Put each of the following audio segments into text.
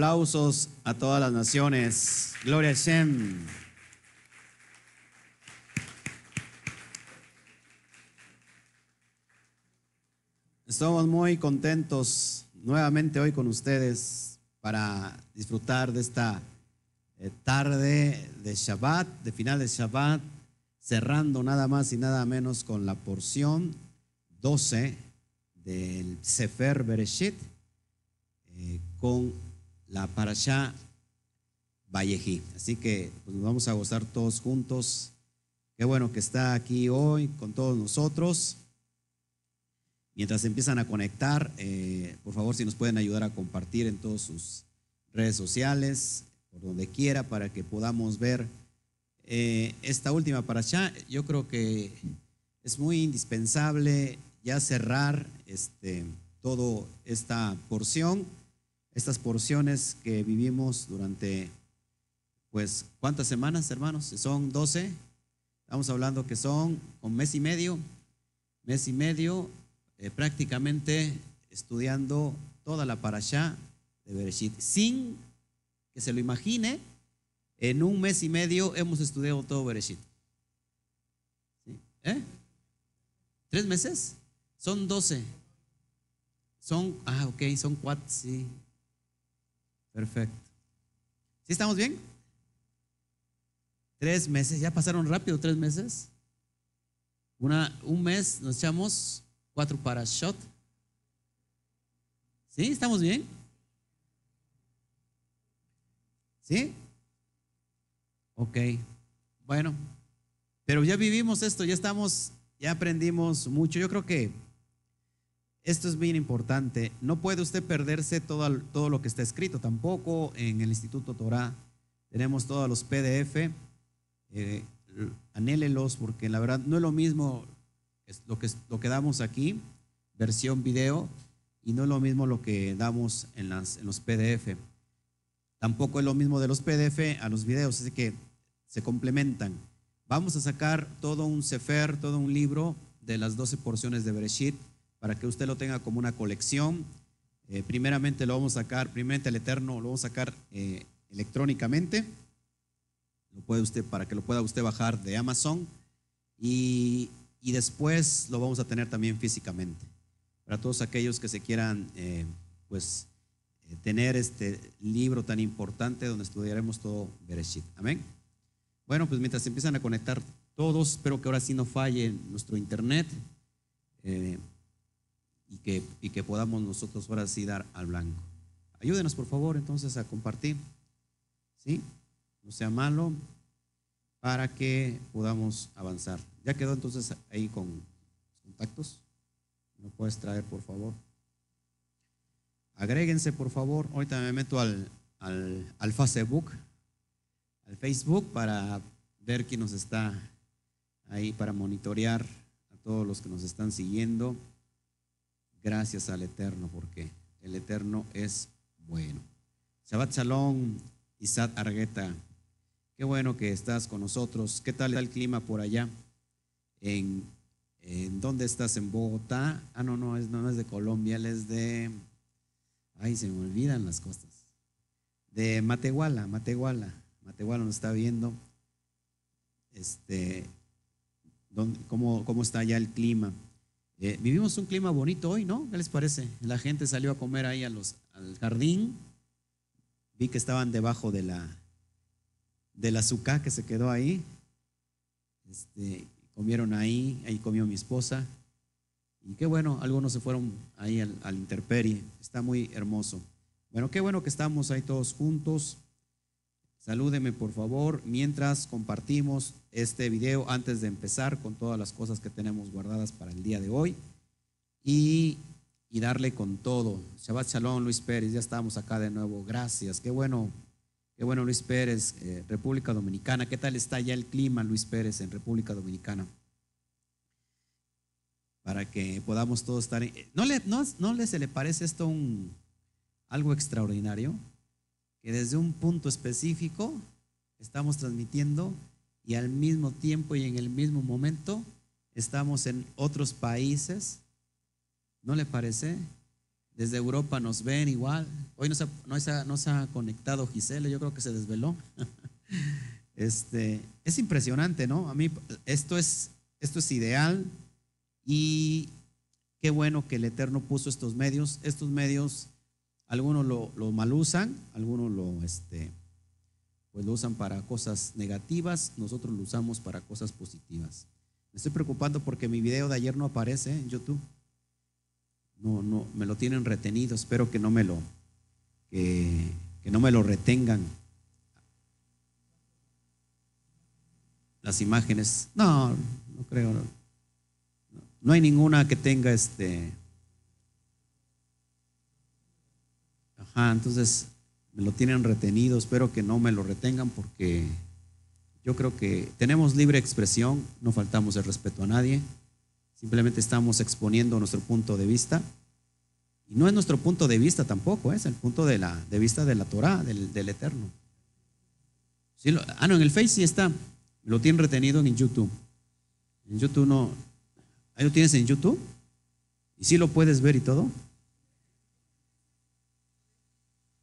Aplausos a todas las naciones. Gloria a Shem. Estamos muy contentos nuevamente hoy con ustedes para disfrutar de esta eh, tarde de Shabbat, de final de Shabbat, cerrando nada más y nada menos con la porción 12 del Sefer Bereshit, eh, con la Parashá Vallejí. Así que pues, nos vamos a gozar todos juntos. Qué bueno que está aquí hoy con todos nosotros. Mientras empiezan a conectar, eh, por favor, si nos pueden ayudar a compartir en todas sus redes sociales, por donde quiera, para que podamos ver eh, esta última parashá. Yo creo que es muy indispensable ya cerrar este, toda esta porción estas porciones que vivimos durante, pues, ¿cuántas semanas, hermanos? Son 12. Estamos hablando que son un mes y medio, mes y medio, eh, prácticamente estudiando toda la parashá de Bereshit. Sin que se lo imagine, en un mes y medio hemos estudiado todo Bereshit. ¿Eh? ¿Tres meses? Son doce. Son, ah, ok, son cuatro, sí. Perfecto. ¿Sí estamos bien? Tres meses, ya pasaron rápido tres meses. Una, un mes nos echamos cuatro para shot. ¿Sí? ¿Estamos bien? ¿Sí? Ok. Bueno, pero ya vivimos esto, ya estamos, ya aprendimos mucho. Yo creo que esto es bien importante. No puede usted perderse todo, todo lo que está escrito. Tampoco en el Instituto Torah tenemos todos los PDF. Eh, anhélelos porque la verdad no es lo mismo lo que, lo que damos aquí, versión video, y no es lo mismo lo que damos en, las, en los PDF. Tampoco es lo mismo de los PDF a los videos, así que se complementan. Vamos a sacar todo un sefer, todo un libro de las 12 porciones de Bereshit para que usted lo tenga como una colección. Eh, primeramente lo vamos a sacar, primeramente el Eterno lo vamos a sacar eh, electrónicamente. Lo puede usted, para que lo pueda usted bajar de Amazon. Y, después lo vamos a tener también físicamente. Para todos aquellos que se quieran, eh, pues, tener este libro tan importante donde estudiaremos todo Bereshit. Amén. Bueno, pues mientras empiezan a conectar todos, espero que ahora sí no falle nuestro internet y que, y que podamos nosotros ahora sí dar al blanco. Ayúdenos por favor entonces a compartir, ¿sí? No sea malo para que podamos avanzar. Ya quedó entonces ahí con los contactos. ¿Me puedes traer por favor? Agréguense por favor. Ahorita me meto al, al, al Facebook, al Facebook para ver quién nos está ahí, para monitorear a todos los que nos están siguiendo. Gracias al Eterno, porque el Eterno es bueno. Shabbat Shalom, Isad Argueta. Qué bueno que estás con nosotros. ¿Qué tal el clima por allá? ¿En, dónde estás? ¿En Bogotá? Ah, no, no, es, no, es de Colombia, es de. Ay, se me olvidan las costas. De Matehuala, Matehuala. Matehuala nos está viendo. Este, cómo, ¿Cómo está ya el clima? Eh, vivimos un clima bonito hoy, ¿no? ¿Qué les parece? La gente salió a comer ahí a al jardín. Vi que estaban debajo de la, del azúcar que se quedó ahí. Este, comieron ahí, ahí comió mi esposa. Y qué bueno, algunos se fueron ahí al, al interperie. Está muy hermoso. Bueno, qué bueno que estamos ahí todos juntos. Salúdeme por favor mientras compartimos este video antes de empezar con todas las cosas que tenemos guardadas para el día de hoy y, darle con todo. Shabbat Shalom, Luis Pérez, ya estamos acá de nuevo. Gracias, qué bueno, qué bueno Luis Pérez, eh, República Dominicana. ¿Qué tal está ya el clima, Luis Pérez, en República Dominicana? Para que podamos todos estar. ¿No le, no, no le se le parece esto un, algo extraordinario? Que desde un punto específico estamos transmitiendo y al mismo tiempo y en el mismo momento estamos en otros países. ¿No le parece? desde Europa nos ven igual. Hoy no se, no se ha conectado Giselle, yo creo que se desveló. Este, es impresionante, ¿no? A mí esto es, esto es ideal y qué bueno que el Eterno puso estos medios. Estos medios, algunos lo, lo mal usan, algunos lo, este, pues lo usan para cosas negativas, nosotros lo usamos para cosas positivas. Me estoy preocupando porque mi video de ayer no aparece en YouTube. No, no, me lo tienen retenido. Espero que no me lo, que no me lo retengan. las imágenes. No, no creo. No, hay ninguna que tenga este. Ajá, entonces me lo tienen retenido. Espero que no me lo retengan porque yo creo que tenemos libre expresión, no faltamos el respeto a nadie. Simplemente estamos exponiendo nuestro punto de vista. Y no es nuestro punto de vista tampoco, es el punto de, la, de vista de la Torah, del, del Eterno. ah, no, en el Face sí está. Lo tienen retenido en YouTube. En YouTube no. ¿Ahí lo tienes en YouTube? ¿Y si lo puedes ver y todo?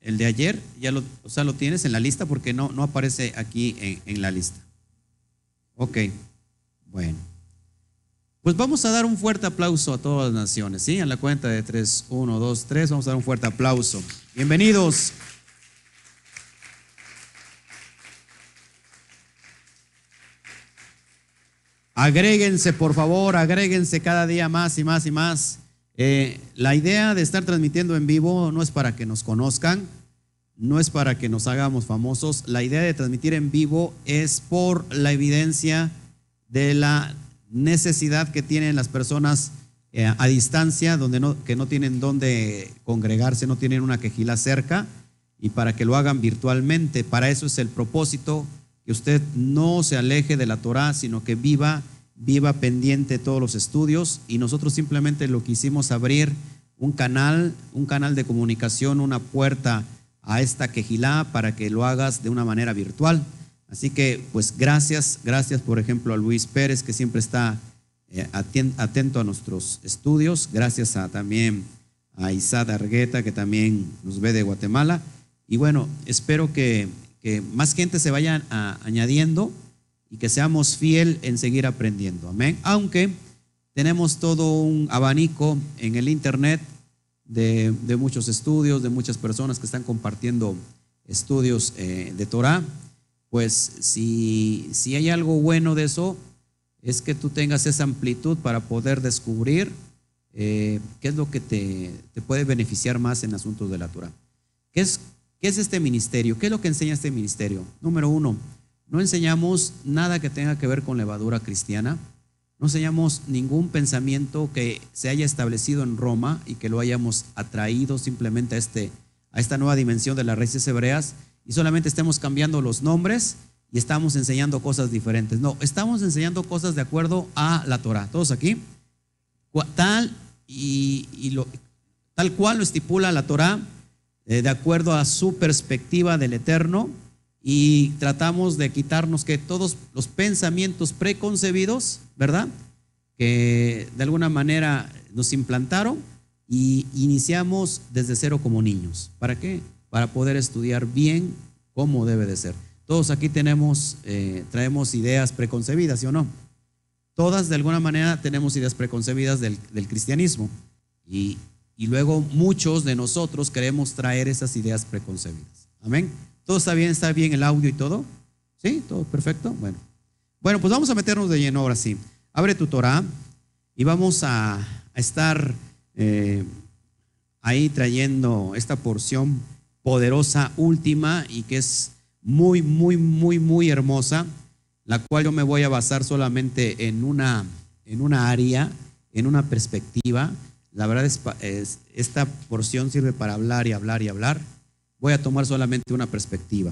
El de ayer, ya lo, o sea, lo tienes en la lista porque no, no aparece aquí en, la lista. Ok, bueno. Pues vamos a dar un fuerte aplauso a todas las naciones, ¿sí? En la cuenta de 3, 1, 2, 3, vamos a dar un fuerte aplauso. Bienvenidos. Agréguense, por favor, agréguense cada día más y más y más. Eh, la idea de estar transmitiendo en vivo no es para que nos conozcan, no es para que nos hagamos famosos. La idea de transmitir en vivo es por la evidencia de la necesidad que tienen las personas eh, a distancia, donde no, que no tienen dónde congregarse, no tienen una quejila cerca, y para que lo hagan virtualmente. Para eso es el propósito que usted no se aleje de la Torah, sino que viva, viva pendiente todos los estudios y nosotros simplemente lo quisimos abrir un canal, un canal de comunicación, una puerta a esta quejilá para que lo hagas de una manera virtual. Así que, pues gracias, gracias por ejemplo a Luis Pérez que siempre está eh, atento a nuestros estudios, gracias a también a Isada Argueta que también nos ve de Guatemala. Y bueno, espero que que más gente se vaya añadiendo y que seamos fiel en seguir aprendiendo. Amén. Aunque tenemos todo un abanico en el Internet de, muchos estudios, de muchas personas que están compartiendo estudios eh, de Torah, pues si, si hay algo bueno de eso, es que tú tengas esa amplitud para poder descubrir eh, qué es lo que te, te, puede beneficiar más en asuntos de la Torah. ¿Qué es ¿Qué es este ministerio? ¿Qué es lo que enseña este ministerio? Número uno, no enseñamos nada que tenga que ver con levadura cristiana. No enseñamos ningún pensamiento que se haya establecido en Roma y que lo hayamos atraído simplemente a, este, a esta nueva dimensión de las raíces hebreas y solamente estemos cambiando los nombres y estamos enseñando cosas diferentes. No, estamos enseñando cosas de acuerdo a la Torah. ¿Todos aquí? Tal y, lo, tal cual lo estipula la Torah eh, de acuerdo a su perspectiva del eterno y tratamos de quitarnos que todos los pensamientos preconcebidos, ¿verdad? Que de alguna manera nos implantaron y iniciamos desde cero como niños. ¿Para qué? Para poder estudiar bien cómo debe de ser. Todos aquí tenemos, eh, traemos ideas preconcebidas, ¿sí o no? Todas de alguna manera tenemos ideas preconcebidas del, cristianismo. Y y luego muchos de nosotros queremos traer esas ideas preconcebidas. Amén. ¿Todo está bien? ¿Está bien el audio y todo? ¿Sí? ¿Todo perfecto? Bueno. Bueno, pues vamos a meternos de lleno ahora sí. Abre tu Torah y vamos a, estar eh, ahí trayendo esta porción poderosa última y que es muy, muy, muy, muy hermosa, la cual yo me voy a basar solamente en una, en una área, en una perspectiva la verdad es, esta porción sirve para hablar y hablar y hablar. Voy a tomar solamente una perspectiva.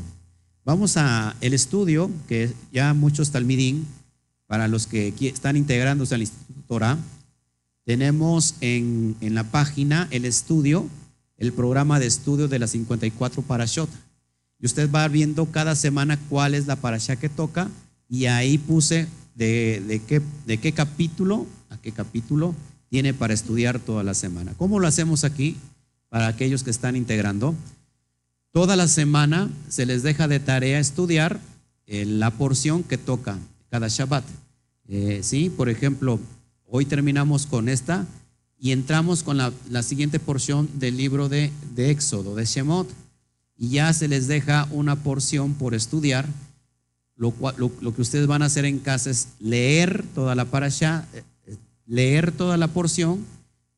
Vamos a el estudio que ya muchos talmidín para los que están integrándose al Instituto Torah. Tenemos en, en, la página el estudio, el programa de estudio de las 54 parashot. Y usted va viendo cada semana cuál es la parasha que toca y ahí puse de, de, qué, de qué capítulo a qué capítulo tiene para estudiar toda la semana. ¿Cómo lo hacemos aquí? para aquellos que están integrando. Toda la semana se les deja de tarea estudiar eh, la porción que toca cada Shabbat. Eh, sí, por ejemplo, hoy terminamos con esta y entramos con la, siguiente porción del libro de, de Éxodo, de Shemot, y ya se les deja una porción por estudiar. Lo, lo, que ustedes van a hacer en casa es leer toda la parasha, eh, leer toda la porción.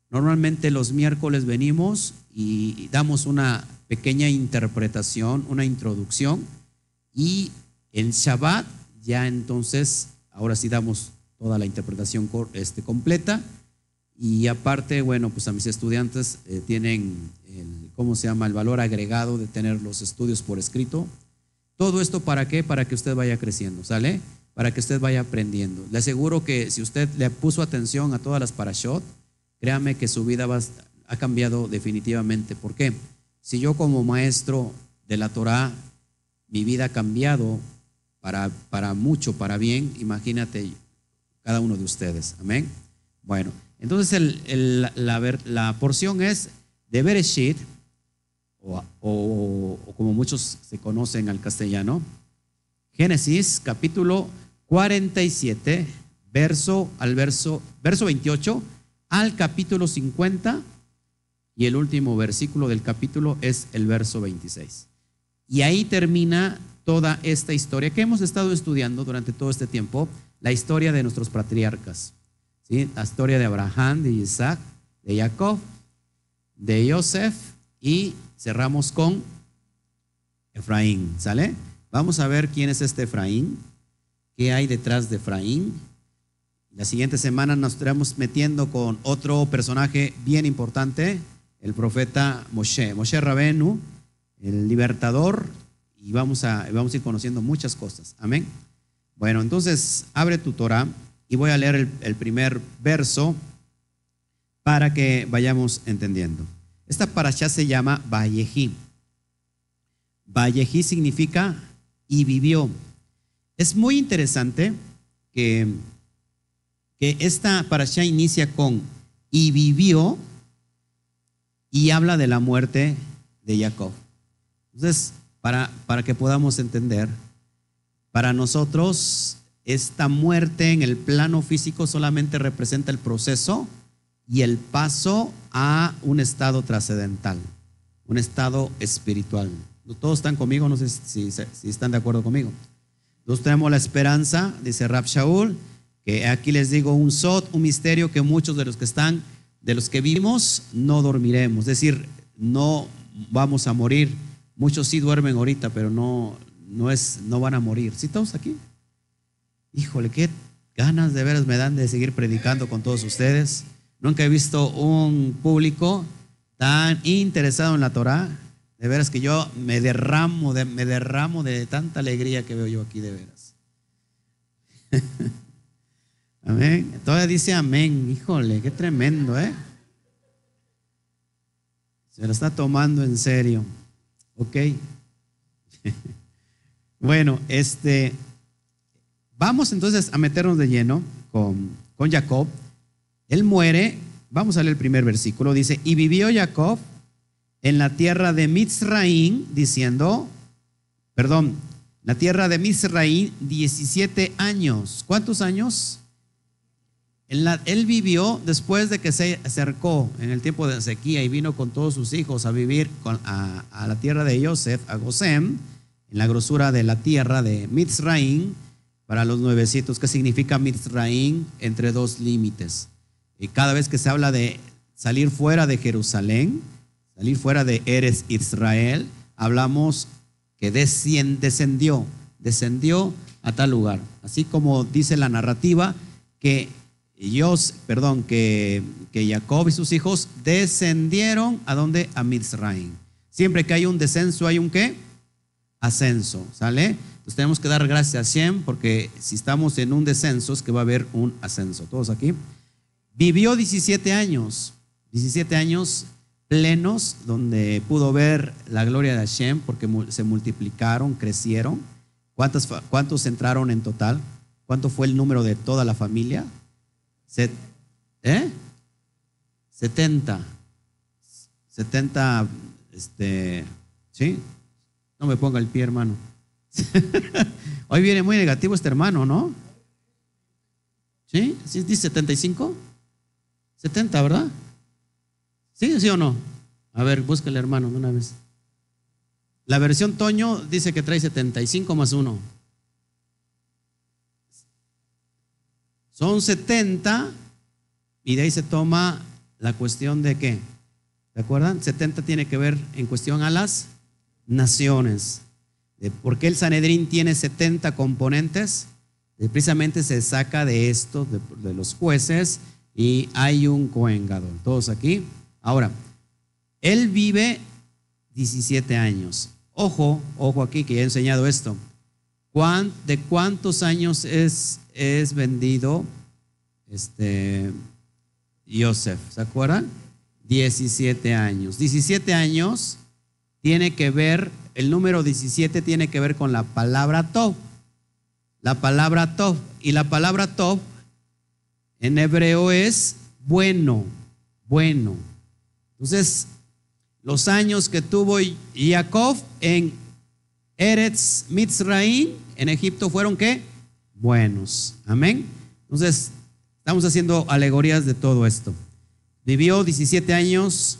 Normalmente los miércoles venimos y damos una pequeña interpretación, una introducción, y en Shabbat ya entonces, ahora sí damos toda la interpretación este, completa y aparte, bueno, pues a mis estudiantes eh, tienen, el, ¿cómo se llama?, el valor agregado de tener los estudios por escrito. Todo esto para qué? Para que usted vaya creciendo, ¿sale? Para que usted vaya aprendiendo. Le aseguro que si usted le puso atención a todas las parashot, créame que su vida ha cambiado definitivamente. ¿Por qué? Si yo como maestro de la Torah, mi vida ha cambiado para, para mucho, para bien, imagínate cada uno de ustedes. Amén. Bueno. Entonces la, porción es de Bereshit, o, como muchos se conocen al castellano, Génesis capítulo 47, verso al verso, verso 28 al capítulo 50 y el último versículo del capítulo es el verso 26. Y ahí termina toda esta historia que hemos estado estudiando durante todo este tiempo, la historia de nuestros patriarcas. La historia de Abraham, de Isaac, de Jacob, de Joseph y cerramos con Efraín, ¿sale? Vamos a ver quién es este Efraín, qué hay detrás de Efraín. La siguiente semana nos estaremos metiendo con otro personaje bien importante, el profeta Moshe, Moshe Rabenu, el libertador, y vamos a, vamos a ir conociendo muchas cosas. Amén. Bueno, entonces abre tu Torah y voy a leer el, primer verso para que vayamos entendiendo. Esta parasha se llama Vallejí. Vallejí significa y vivió. Es muy interesante que, que esta parasha inicia con y vivió y habla de la muerte de Jacob. Entonces, para, para que podamos entender, para nosotros esta muerte en el plano físico solamente representa el proceso y el paso a un estado trascendental, un estado espiritual. Todos están conmigo, no sé si, están de acuerdo conmigo. Nosotros tenemos la esperanza, dice Rab Shaul, aquí les digo un sot, un misterio que muchos de los que están, de los que vivimos, no dormiremos. Es decir, no vamos a morir. Muchos sí duermen ahorita, pero no, no, es, no van a morir. ¿Sí todos aquí? híjole, qué ganas de veras me dan de seguir predicando con todos ustedes. Nunca he visto un público tan interesado en la Torah. De veras que yo me derramo, de, me derramo de tanta alegría que veo yo aquí, de veras. amén. Todavía dice amén. Híjole, qué tremendo, ¿eh? Se lo está tomando en serio. Ok. bueno, este, Vamos entonces a meternos de lleno con, con Jacob. Él muere, vamos a leer el primer versículo, dice, y vivió Jacob en la tierra de Mitzraim, diciendo, perdón, la tierra de Mitzraim, 17 años. ¿Cuántos años? Él vivió después de que se acercó en el tiempo de sequía y vino con todos sus hijos a vivir a, la tierra de Joseph, a Gosem, en la grosura de la tierra de Mitzraim para los nuevecitos, ¿qué significa Mitzraim? Entre dos límites. Y cada vez que se habla de salir fuera de Jerusalén, salir fuera de Eres Israel, hablamos que descendió, descendió a tal lugar. Así como dice la narrativa que ellos, perdón, que, que Jacob y sus hijos descendieron a donde? A Mitzraim. Siempre que hay un descenso, hay un qué? Ascenso, ¿sale? Entonces tenemos que dar gracias a Shem porque si estamos en un descenso es que va a haber un ascenso. Todos aquí. Vivió 17 años, 17 años plenos donde pudo ver la gloria de Hashem porque se multiplicaron, crecieron. ¿Cuántos, ¿Cuántos entraron en total? ¿Cuánto fue el número de toda la familia? ¿Eh? 70. 70, este, ¿sí? No me ponga el pie, hermano. Hoy viene muy negativo este hermano, ¿no? ¿Sí? ¿Sí dice 75? 70, ¿verdad? ¿Sí, sí o no? A ver, búscale, hermano, de una vez. La versión Toño dice que trae 75 más 1. Son 70 y de ahí se toma la cuestión de qué. ¿Se acuerdan? 70 tiene que ver en cuestión a las naciones. ¿Por qué el Sanedrín tiene 70 componentes? Precisamente se saca de esto, de, los jueces, y hay un Cohen Todos aquí. Ahora, él vive 17 años. Ojo, ojo aquí que ya he enseñado esto. ¿De cuántos años es, es vendido este, Joseph? ¿Se acuerdan? 17 años. 17 años tiene que ver, el número 17 tiene que ver con la palabra top. La palabra top. Y la palabra top en hebreo es bueno, bueno. Entonces, los años que tuvo Jacob en Eretz Mitzraim, en Egipto, fueron qué? Buenos. Amén. Entonces, estamos haciendo alegorías de todo esto. Vivió 17 años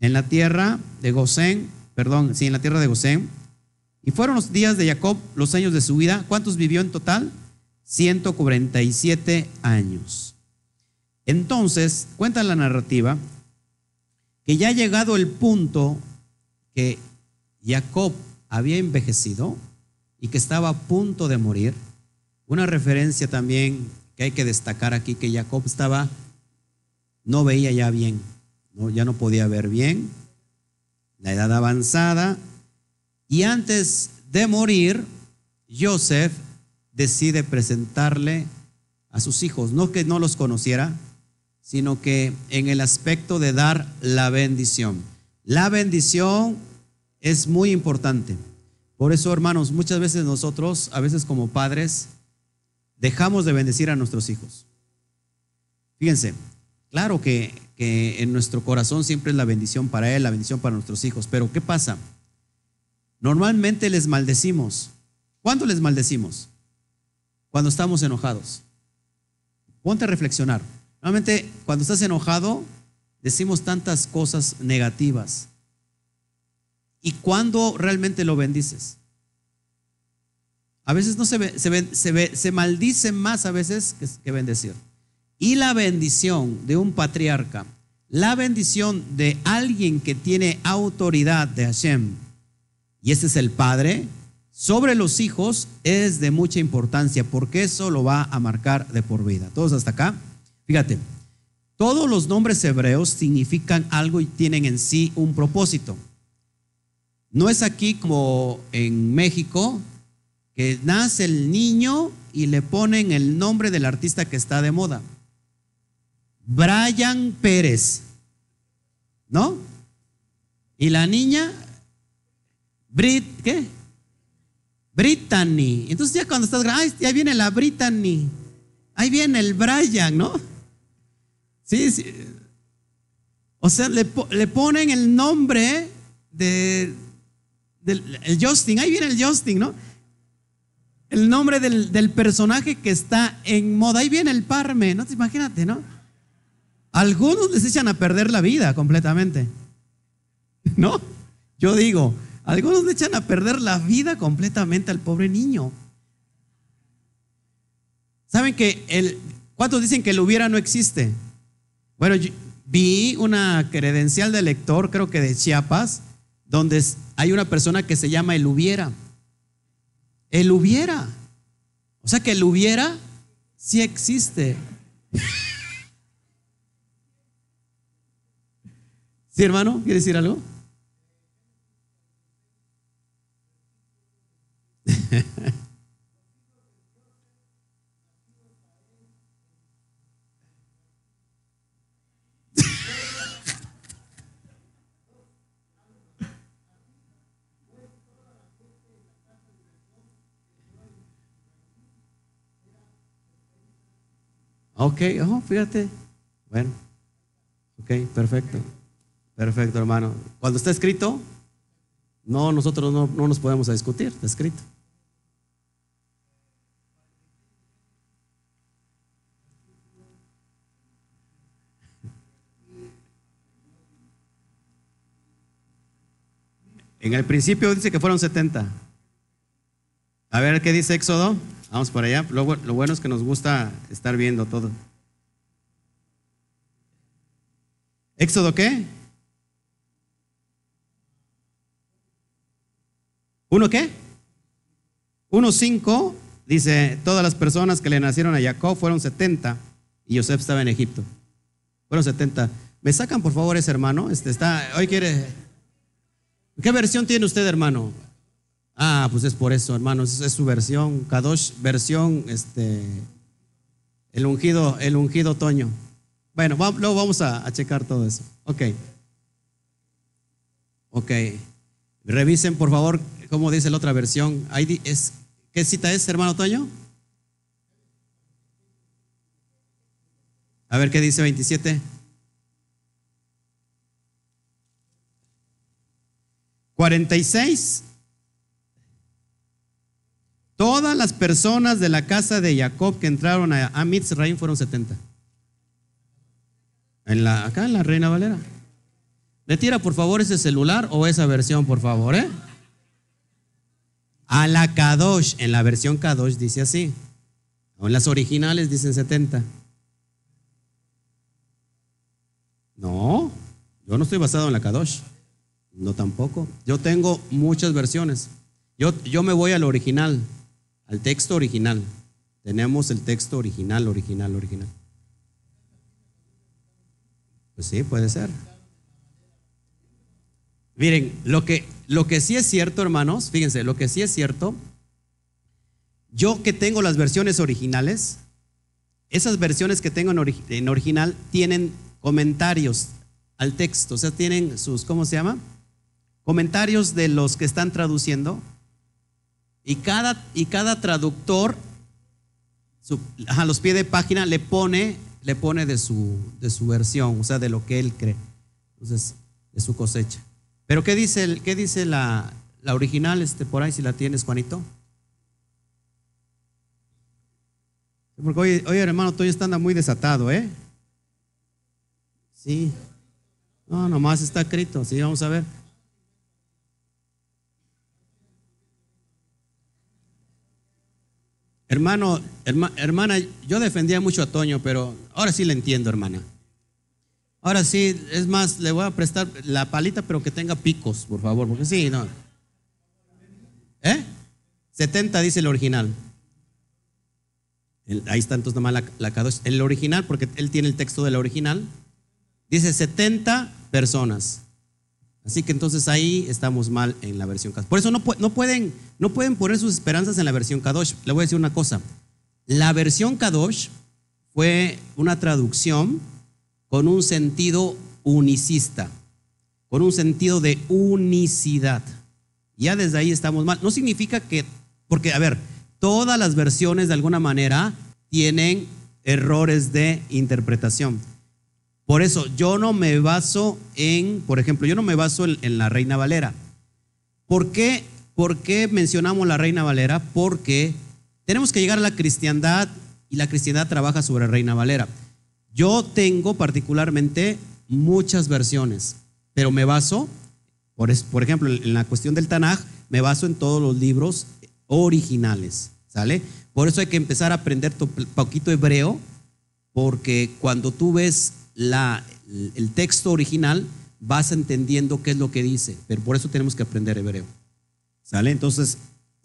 en la tierra de Gosén, perdón, sí, en la tierra de Gosén. Y fueron los días de Jacob, los años de su vida. ¿Cuántos vivió en total? 147 años. Entonces, cuenta la narrativa que ya ha llegado el punto que Jacob había envejecido y que estaba a punto de morir. Una referencia también que hay que destacar aquí, que Jacob estaba, no veía ya bien, ¿no? ya no podía ver bien, la edad avanzada, y antes de morir, Joseph decide presentarle a sus hijos, no que no los conociera, sino que en el aspecto de dar la bendición. La bendición es muy importante. Por eso, hermanos, muchas veces nosotros, a veces como padres, dejamos de bendecir a nuestros hijos. Fíjense, claro que, que en nuestro corazón siempre es la bendición para él, la bendición para nuestros hijos, pero ¿qué pasa? Normalmente les maldecimos. ¿Cuándo les maldecimos? Cuando estamos enojados. Ponte a reflexionar. Normalmente cuando estás enojado decimos tantas cosas negativas. ¿Y cuándo realmente lo bendices? A veces no se, ve, se, ve, se, maldice más a veces que, que bendecir. Y la bendición de un patriarca, la bendición de alguien que tiene autoridad de Hashem, y este es el padre, sobre los hijos es de mucha importancia porque eso lo va a marcar de por vida. ¿Todos hasta acá? Fíjate, todos los nombres hebreos significan algo y tienen en sí un propósito. No es aquí como en México, que nace el niño y le ponen el nombre del artista que está de moda. Brian Pérez. ¿No? Y la niña, Brit, ¿qué? Brittany. Entonces ya cuando estás grande, ya viene la Brittany. Ahí viene el Brian, ¿no? Sí, sí. O sea, le, ponen el nombre de, el Justin, ahí viene el Justin, ¿no? El nombre del, del, personaje que está en moda, ahí viene el Parme, ¿no? Imagínate, ¿no? Algunos les echan a perder la vida completamente, ¿no? Yo digo, algunos le echan a perder la vida completamente al pobre niño. ¿Saben que el, cuántos dicen que el hubiera no existe? Bueno, vi una credencial de lector, creo que de Chiapas, donde hay una persona que se llama el hubiera. El hubiera. O sea que el hubiera sí existe. ¿Sí, hermano? ¿Quiere decir algo? Ok, oh, fíjate. Bueno, ok, perfecto. Perfecto, hermano. Cuando está escrito, no, nosotros no, no nos podemos discutir, está escrito. En el principio dice que fueron 70. A ver qué dice Éxodo. Vamos por allá. Lo, bueno es que nos gusta estar viendo todo. ¿Éxodo qué? ¿Uno qué? Uno cinco dice, todas las personas que le nacieron a Jacob fueron 70 y Joseph estaba en Egipto. Fueron 70. ¿Me sacan por favor ese hermano? Este está, hoy quiere... ¿Qué versión tiene usted, hermano? Ah, pues es por eso, hermano, es, es su versión, Kadosh, versión, este, el ungido, el ungido Toño. Bueno, luego vamos a, checar todo eso. Ok. Ok. Revisen, por favor, cómo dice la otra versión. Es, ¿Qué cita es, hermano Toño? A ver qué dice 27. 46. Todas las personas de la casa de Jacob que entraron a, a fueron 70. En la, acá en la Reina Valera. ¿Le tira por favor ese celular o esa versión, por favor, eh? A la Kadosh, en la versión Kadosh dice así. O en las originales dicen 70. No, yo no estoy basado en la Kadosh. No tampoco. Yo tengo muchas versiones. Yo, yo me voy al original, al texto original. Tenemos el texto original, original, original. Pues sí, puede ser. Miren, lo que, lo que sí es cierto, hermanos, fíjense, lo que sí es cierto, yo que tengo las versiones originales, esas versiones que tengo en, en original tienen comentarios al texto, o sea, tienen sus, ¿cómo se llama? comentarios de los que están traduciendo y cada, y cada traductor a los pies de página le pone, le pone de, su, de su versión, o sea, de lo que él cree, entonces, de su cosecha. Pero ¿qué dice, qué dice la, la original este, por ahí si la tienes, Juanito? Porque hoy, hoy hermano, tú está muy desatado, ¿eh? Sí. No, nomás está escrito, sí, vamos a ver. Hermano, hermana, yo defendía mucho a Toño, pero ahora sí le entiendo, hermana. Ahora sí, es más, le voy a prestar la palita, pero que tenga picos, por favor, porque sí, no. ¿Eh? 70 dice el original. ahí está entonces nomás la, la El original, porque él tiene el texto del original, dice 70 personas. Así que entonces ahí estamos mal en la versión Kadosh. Por eso no, no, pueden, no pueden poner sus esperanzas en la versión Kadosh. Le voy a decir una cosa. La versión Kadosh fue una traducción con un sentido unicista, con un sentido de unicidad. Ya desde ahí estamos mal. No significa que, porque, a ver, todas las versiones de alguna manera tienen errores de interpretación. Por eso yo no me baso en, por ejemplo, yo no me baso en, la Reina Valera. ¿Por qué, ¿Por qué mencionamos la Reina Valera? Porque tenemos que llegar a la cristiandad y la cristiandad trabaja sobre Reina Valera. Yo tengo particularmente muchas versiones, pero me baso, por, por ejemplo, en la cuestión del Tanaj, me baso en todos los libros originales, ¿sale? Por eso hay que empezar a aprender poquito hebreo, porque cuando tú ves la, el texto original, vas entendiendo qué es lo que dice. Pero por eso tenemos que aprender hebreo. ¿Sale? Entonces,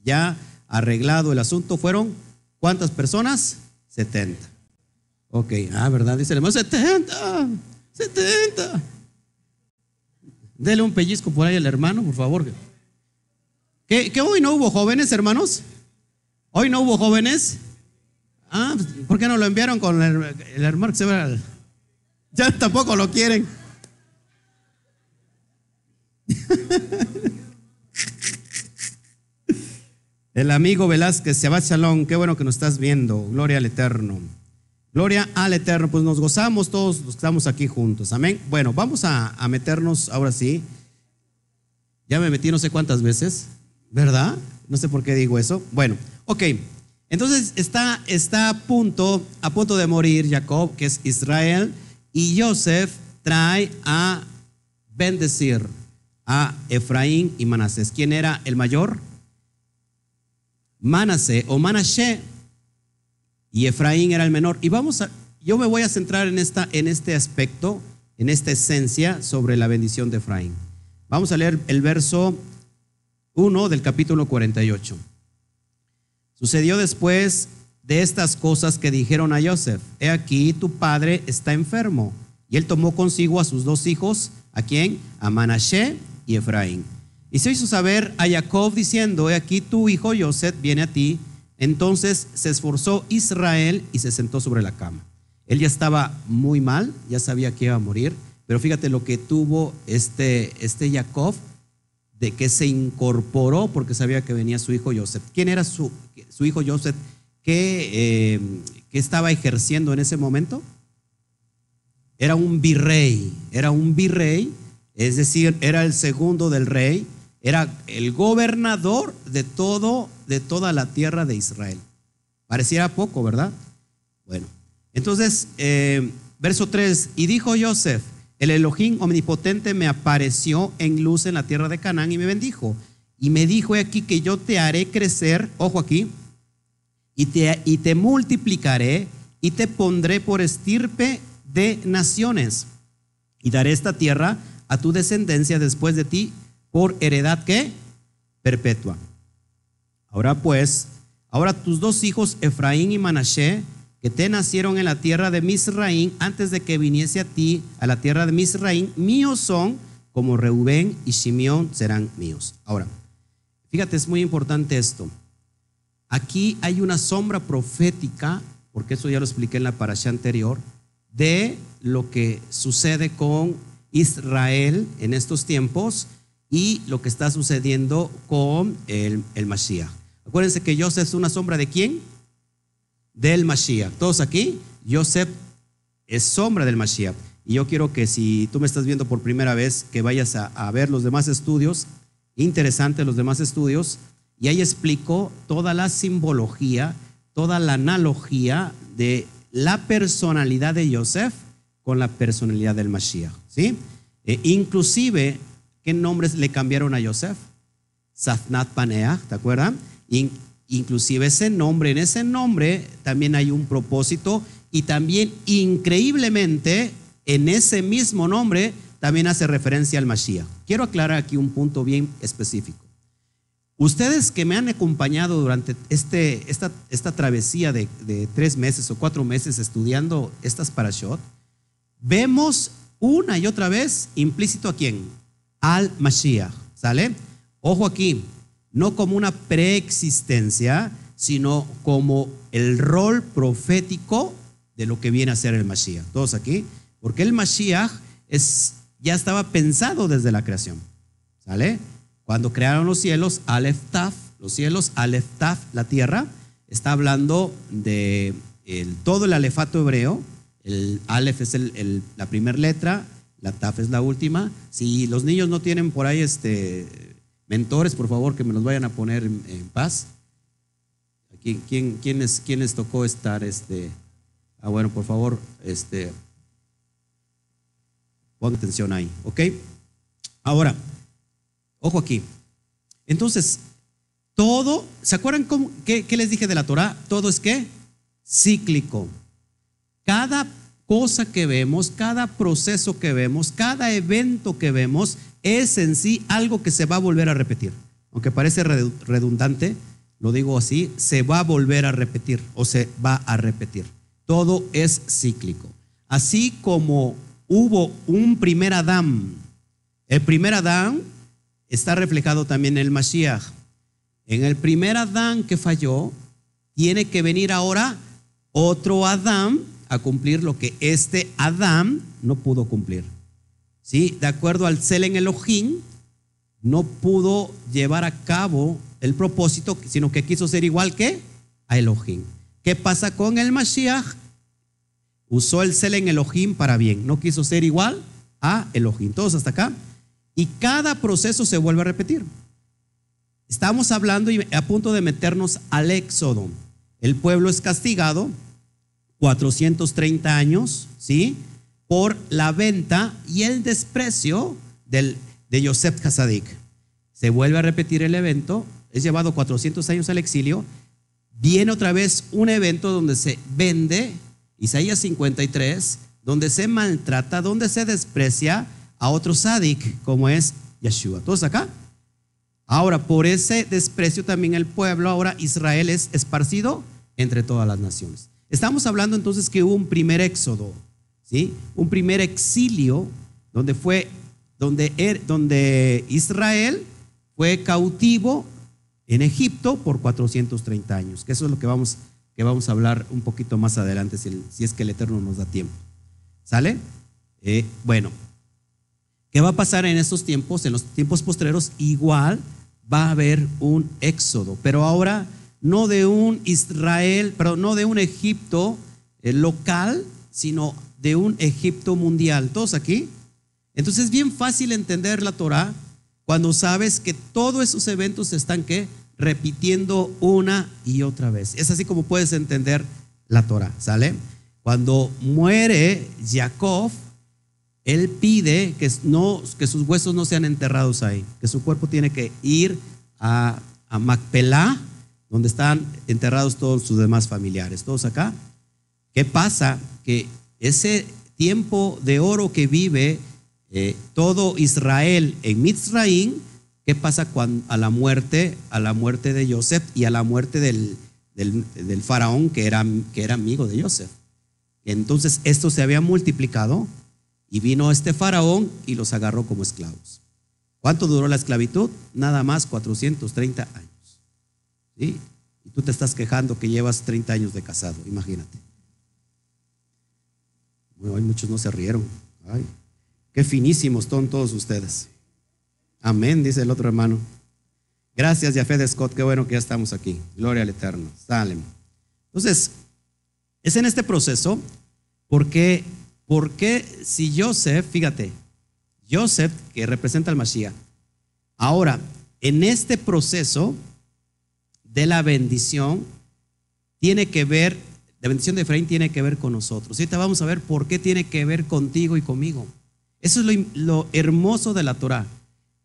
ya arreglado el asunto, fueron ¿cuántas personas? 70. Ok, ah, ¿verdad? Dice el hermano, 70, 70. Dele un pellizco por ahí al hermano, por favor. ¿Que, hoy no hubo jóvenes, hermanos? ¿Hoy no hubo jóvenes? Ah, pues, ¿por qué no lo enviaron con el, hermano que se va ya tampoco lo quieren. El amigo Velázquez, Shabbat Shalom, qué bueno que nos estás viendo. Gloria al Eterno. Gloria al Eterno. Pues nos gozamos todos los que estamos aquí juntos. Amén. Bueno, vamos a, meternos ahora sí. Ya me metí no sé cuántas veces, ¿verdad? No sé por qué digo eso. Bueno, ok. Entonces está, está a punto, a punto de morir Jacob, que es Israel, y Joseph trae a bendecir a Efraín y Manasés. ¿Quién era el mayor? Manasé o Manashe y Efraín era el menor. Y vamos a, yo me voy a centrar en, esta, en este aspecto, en esta esencia sobre la bendición de Efraín. Vamos a leer el verso 1 del capítulo 48. Sucedió después de estas cosas que dijeron a Joseph, he aquí tu padre está enfermo. Y él tomó consigo a sus dos hijos, ¿a quién? A Manashe y Efraín. Y se hizo saber a Jacob diciendo, he aquí tu hijo Joseph viene a ti. Entonces se esforzó Israel y se sentó sobre la cama. Él ya estaba muy mal, ya sabía que iba a morir, pero fíjate lo que tuvo este, este Jacob, de que se incorporó porque sabía que venía su hijo Joseph. ¿Quién era su, su hijo Joseph? ¿Qué, eh, ¿Qué estaba ejerciendo en ese momento? Era un virrey, era un virrey, es decir, era el segundo del rey, era el gobernador de todo, de toda la tierra de Israel. Pareciera poco, ¿verdad? Bueno, entonces, eh, verso 3, y dijo Joseph, el Elohim omnipotente me apareció en luz en la tierra de Canaán y me bendijo. Y me dijo aquí que yo te haré crecer, ojo aquí, y te, y te multiplicaré y te pondré por estirpe de naciones. Y daré esta tierra a tu descendencia después de ti por heredad que perpetua. Ahora pues, ahora tus dos hijos Efraín y Manashe, que te nacieron en la tierra de Misraín antes de que viniese a ti a la tierra de Misraín, míos son, como Reubén y Simeón serán míos. Ahora, fíjate, es muy importante esto. Aquí hay una sombra profética, porque eso ya lo expliqué en la parasha anterior, de lo que sucede con Israel en estos tiempos y lo que está sucediendo con el, el Mashiach. Acuérdense que Joseph es una sombra de quién? Del Mashiach. Todos aquí, Joseph es sombra del Mashiach. Y yo quiero que si tú me estás viendo por primera vez, que vayas a, a ver los demás estudios, interesantes los demás estudios, y ahí explico toda la simbología, toda la analogía de la personalidad de Joseph con la personalidad del Mashiach. ¿sí? E inclusive ¿Qué nombres le cambiaron a Joseph? Safnat Paneah, ¿te acuerdan? inclusive ese nombre, en ese nombre también hay un propósito y también increíblemente en ese mismo nombre también hace referencia al Mashiach. Quiero aclarar aquí un punto bien específico. Ustedes que me han acompañado durante este, esta, travesía de, de, tres meses o cuatro meses estudiando estas parashot, vemos una y otra vez implícito a quién? al Mashiach. ¿Sale? Ojo aquí, no como una preexistencia, sino como el rol profético de lo que viene a ser el Mashiach. Todos aquí, porque el Mashiach es, ya estaba pensado desde la creación. ¿Sale? Cuando crearon los cielos, Aleph Taf, los cielos, Aleph Taf, la tierra, está hablando de todo el alefato hebreo. El Aleph es la primera letra, la TAF es la última. Si los niños no tienen por ahí este, mentores, por favor, que me los vayan a poner en, paz. ¿Quién, quién, quién, ¿Quién, les, tocó estar? Este? Ah, bueno, por favor, este, pon atención ahí, ¿ok? Ahora, ojo aquí. Entonces, todo, ¿se acuerdan cómo, qué, qué les dije de la Torah? Todo es qué? Cíclico. Cada cosa que vemos, cada proceso que vemos, cada evento que vemos es en sí algo que se va a volver a repetir. Aunque parece redundante, lo digo así, se va a volver a repetir o se va a repetir. Todo es cíclico. Así como hubo un primer Adán, el primer Adán está reflejado también en el Mashiach. En el primer Adán que falló, tiene que venir ahora otro Adán a cumplir lo que este Adán no pudo cumplir. ¿Sí? De acuerdo al Selen Elohim, no pudo llevar a cabo el propósito, sino que quiso ser igual que a Elohim. ¿Qué pasa con el Mashiach? usó el Selen Elohim para bien. No quiso ser igual a Elohim. Todos hasta acá. Y cada proceso se vuelve a repetir. Estamos hablando y a punto de meternos al éxodo. El pueblo es castigado 430 años, ¿sí? Por la venta y el desprecio del, de Yosef Hasadik. Se vuelve a repetir el evento, es llevado 400 años al exilio, viene otra vez un evento donde se vende, Isaías 53, donde se maltrata, donde se desprecia a otro Sadik, como es Yeshua. ¿Todos acá? Ahora, por ese desprecio también el pueblo, ahora Israel es esparcido entre todas las naciones. Estamos hablando entonces que hubo un primer éxodo, ¿sí? Un primer exilio donde fue donde, er, donde Israel fue cautivo en Egipto por 430 años, que eso es lo que vamos, que vamos a hablar un poquito más adelante, si, si es que el Eterno nos da tiempo. ¿Sale? Eh, bueno, ¿qué va a pasar en estos tiempos? En los tiempos posteriores igual va a haber un éxodo, pero ahora no de un Israel, pero no de un Egipto eh, local, sino de un Egipto mundial. ¿Todos aquí? Entonces es bien fácil entender la Torah cuando sabes que todos esos eventos están ¿qué? repitiendo una y otra vez. Es así como puedes entender la Torah, ¿sale? Cuando muere Jacob, él pide que, sus huesos no sean enterrados ahí, que su cuerpo tiene que ir a, Macpelá, donde están enterrados todos sus demás familiares. ¿Todos acá? ¿Qué pasa? Que ese tiempo de oro que vive eh, todo Israel en Mitzraim, ¿qué pasa cuando, a la muerte, a la muerte de Joseph y a la muerte del, del, faraón que era, que era amigo de Joseph? Entonces esto se había multiplicado y vino este faraón y los agarró como esclavos. ¿Cuánto duró la esclavitud? Nada más 430 años. ¿Sí? Y tú te estás quejando que llevas 30 años de casado, imagínate. Bueno, muchos no se rieron. Ay. Qué finísimos son todos ustedes. Amén, dice el otro hermano. Gracias, de Scott. Qué bueno que ya estamos aquí. Gloria al Eterno. Salem. Entonces, es en este proceso porque, porque si Joseph, fíjate, Joseph, que representa al Mashiach, ahora, en este proceso de la bendición, tiene que ver, la bendición de Efraín tiene que ver con nosotros. Ahorita vamos a ver por qué tiene que ver contigo y conmigo. Eso es lo, hermoso de la Torah,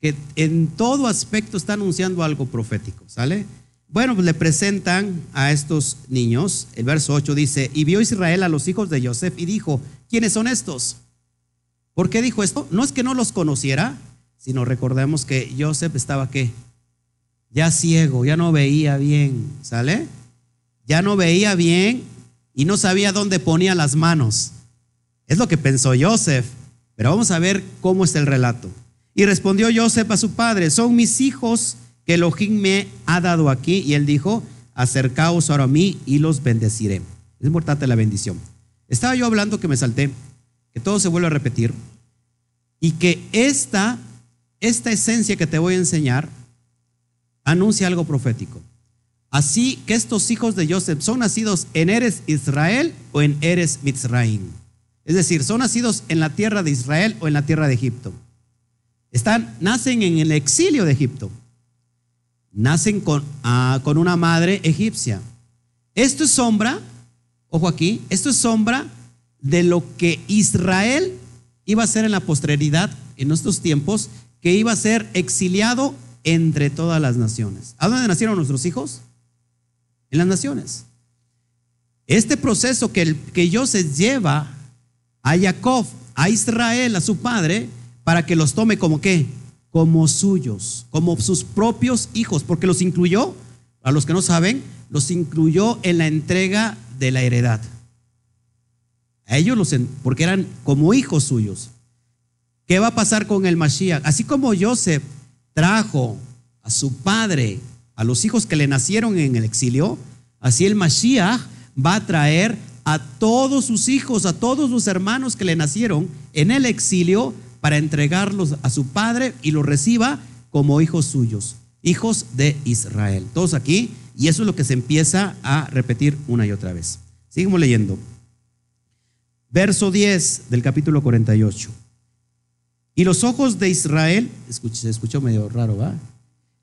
que en todo aspecto está anunciando algo profético, ¿sale? Bueno, pues le presentan a estos niños. El verso 8 dice, y vio Israel a los hijos de Joseph y dijo, ¿quiénes son estos? ¿Por qué dijo esto? No es que no los conociera, sino recordemos que Joseph estaba qué? Ya ciego, ya no veía bien, ¿sale? Ya no veía bien y no sabía dónde ponía las manos. Es lo que pensó Joseph. Pero vamos a ver cómo está el relato. Y respondió Joseph a su padre, son mis hijos que Elohim me ha dado aquí. Y él dijo, acercaos ahora a mí y los bendeciré. Es importante la bendición. Estaba yo hablando que me salté, que todo se vuelve a repetir. Y que esta, esta esencia que te voy a enseñar anuncia algo profético. Así que estos hijos de Joseph son nacidos en Eres Israel o en Eres Mitzraim. Es decir, son nacidos en la tierra de Israel o en la tierra de Egipto. Están, nacen en el exilio de Egipto. Nacen con, ah, con una madre egipcia. Esto es sombra, ojo aquí, esto es sombra de lo que Israel iba a ser en la posteridad, en estos tiempos, que iba a ser exiliado entre todas las naciones. ¿A dónde nacieron nuestros hijos? En las naciones. Este proceso que, el, que Joseph lleva a Jacob, a Israel, a su padre, para que los tome como qué? Como suyos, como sus propios hijos, porque los incluyó, a los que no saben, los incluyó en la entrega de la heredad. A ellos los, porque eran como hijos suyos. ¿Qué va a pasar con el Mashiach? Así como Joseph trajo a su padre, a los hijos que le nacieron en el exilio, así el Mashiach va a traer a todos sus hijos, a todos los hermanos que le nacieron en el exilio para entregarlos a su padre y los reciba como hijos suyos, hijos de Israel. Todos aquí, y eso es lo que se empieza a repetir una y otra vez. Seguimos leyendo. Verso 10 del capítulo 48. Y los ojos de Israel, se escuchó medio raro, ¿va?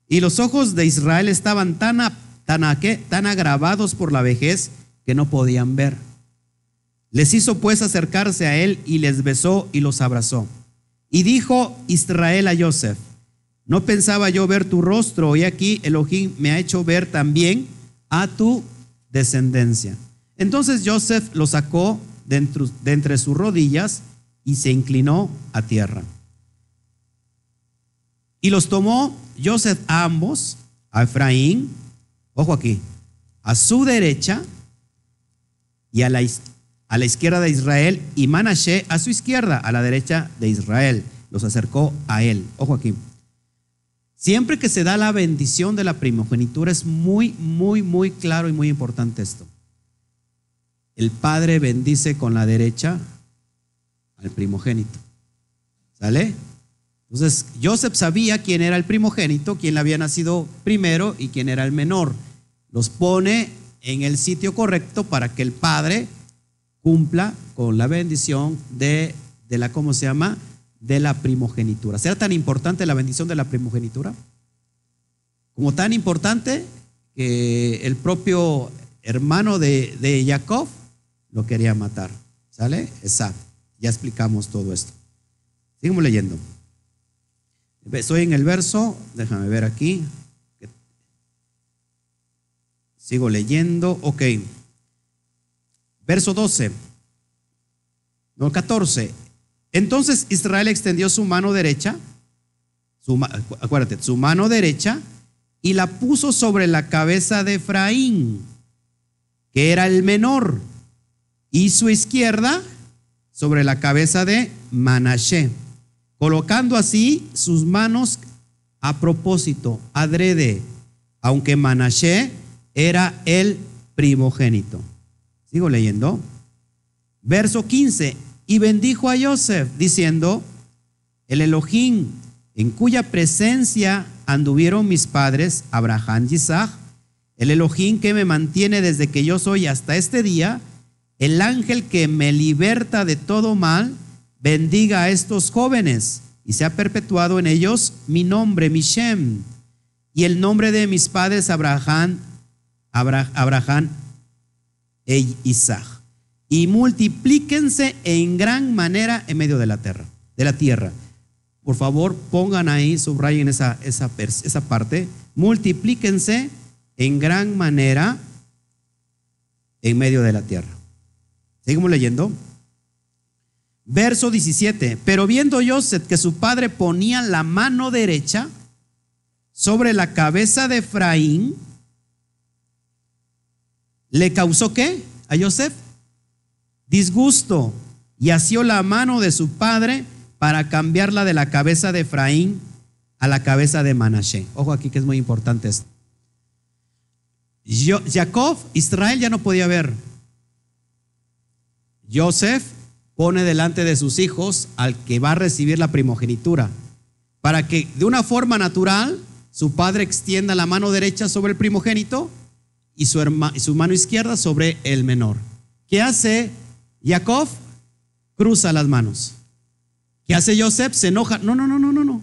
Y los ojos de Israel estaban tan, tan, tan agravados por la vejez que no podían ver. Les hizo pues acercarse a él y les besó y los abrazó. Y dijo Israel a Joseph, no pensaba yo ver tu rostro, y aquí Elohim me ha hecho ver también a tu descendencia. Entonces Joseph lo sacó de entre, sus rodillas y se inclinó a tierra. Y los tomó Joseph a ambos, a Efraín, ojo aquí, a su derecha y a la, a la izquierda de Israel, y Manashe a su izquierda, a la derecha de Israel. Los acercó a él. Ojo aquí. Siempre que se da la bendición de la primogenitura es muy, muy, muy claro y muy importante esto. El padre bendice con la derecha al primogénito. ¿Sale? Entonces, Joseph sabía quién era el primogénito, quién había nacido primero y quién era el menor. Los pone en el sitio correcto para que el Padre cumpla con la bendición de, de la, ¿cómo se llama? De la primogenitura. ¿Será tan importante la bendición de la primogenitura? Como tan importante que el propio hermano de, de Jacob lo quería matar. ¿Sale? Exacto. Ya explicamos todo esto. Seguimos leyendo. Estoy en el verso, déjame ver aquí. Sigo leyendo. Ok. Verso 12. No, 14. Entonces Israel extendió su mano derecha, acuérdate, su mano derecha, y la puso sobre la cabeza de Efraín, que era el menor, y su izquierda sobre la cabeza de Manashe, colocando así sus manos a propósito, adrede, aunque Manashe era el primogénito. Sigo leyendo. Verso 15. Y bendijo a Joseph, diciendo, el Elohim, en cuya presencia anduvieron mis padres, Abraham y Isaac, el Elohim que me mantiene desde que yo soy hasta este día, el ángel que me liberta de todo mal, bendiga a estos jóvenes y se ha perpetuado en ellos mi nombre, mi Shem, y el nombre de mis padres, Abraham, Abraham Isaac. Y multiplíquense en gran manera en medio de la tierra, de la tierra. Por favor, pongan ahí, subrayen esa, esa, esa parte. Multiplíquense en gran manera en medio de la tierra. Seguimos leyendo. Verso 17. Pero viendo Joseph que su padre ponía la mano derecha sobre la cabeza de Efraín, ¿Le causó qué a Joseph? Disgusto y asió la mano de su padre para cambiarla de la cabeza de Efraín a la cabeza de Manashe. Ojo aquí que es muy importante esto. Jacob, Israel ya no podía ver. Joseph pone delante de sus hijos al que va a recibir la primogenitura, para que de una forma natural su padre extienda la mano derecha sobre el primogénito y su, su mano izquierda sobre el menor. ¿Qué hace Jacob? Cruza las manos. ¿Qué hace Joseph? Se enoja. No, no, no, no, no, no.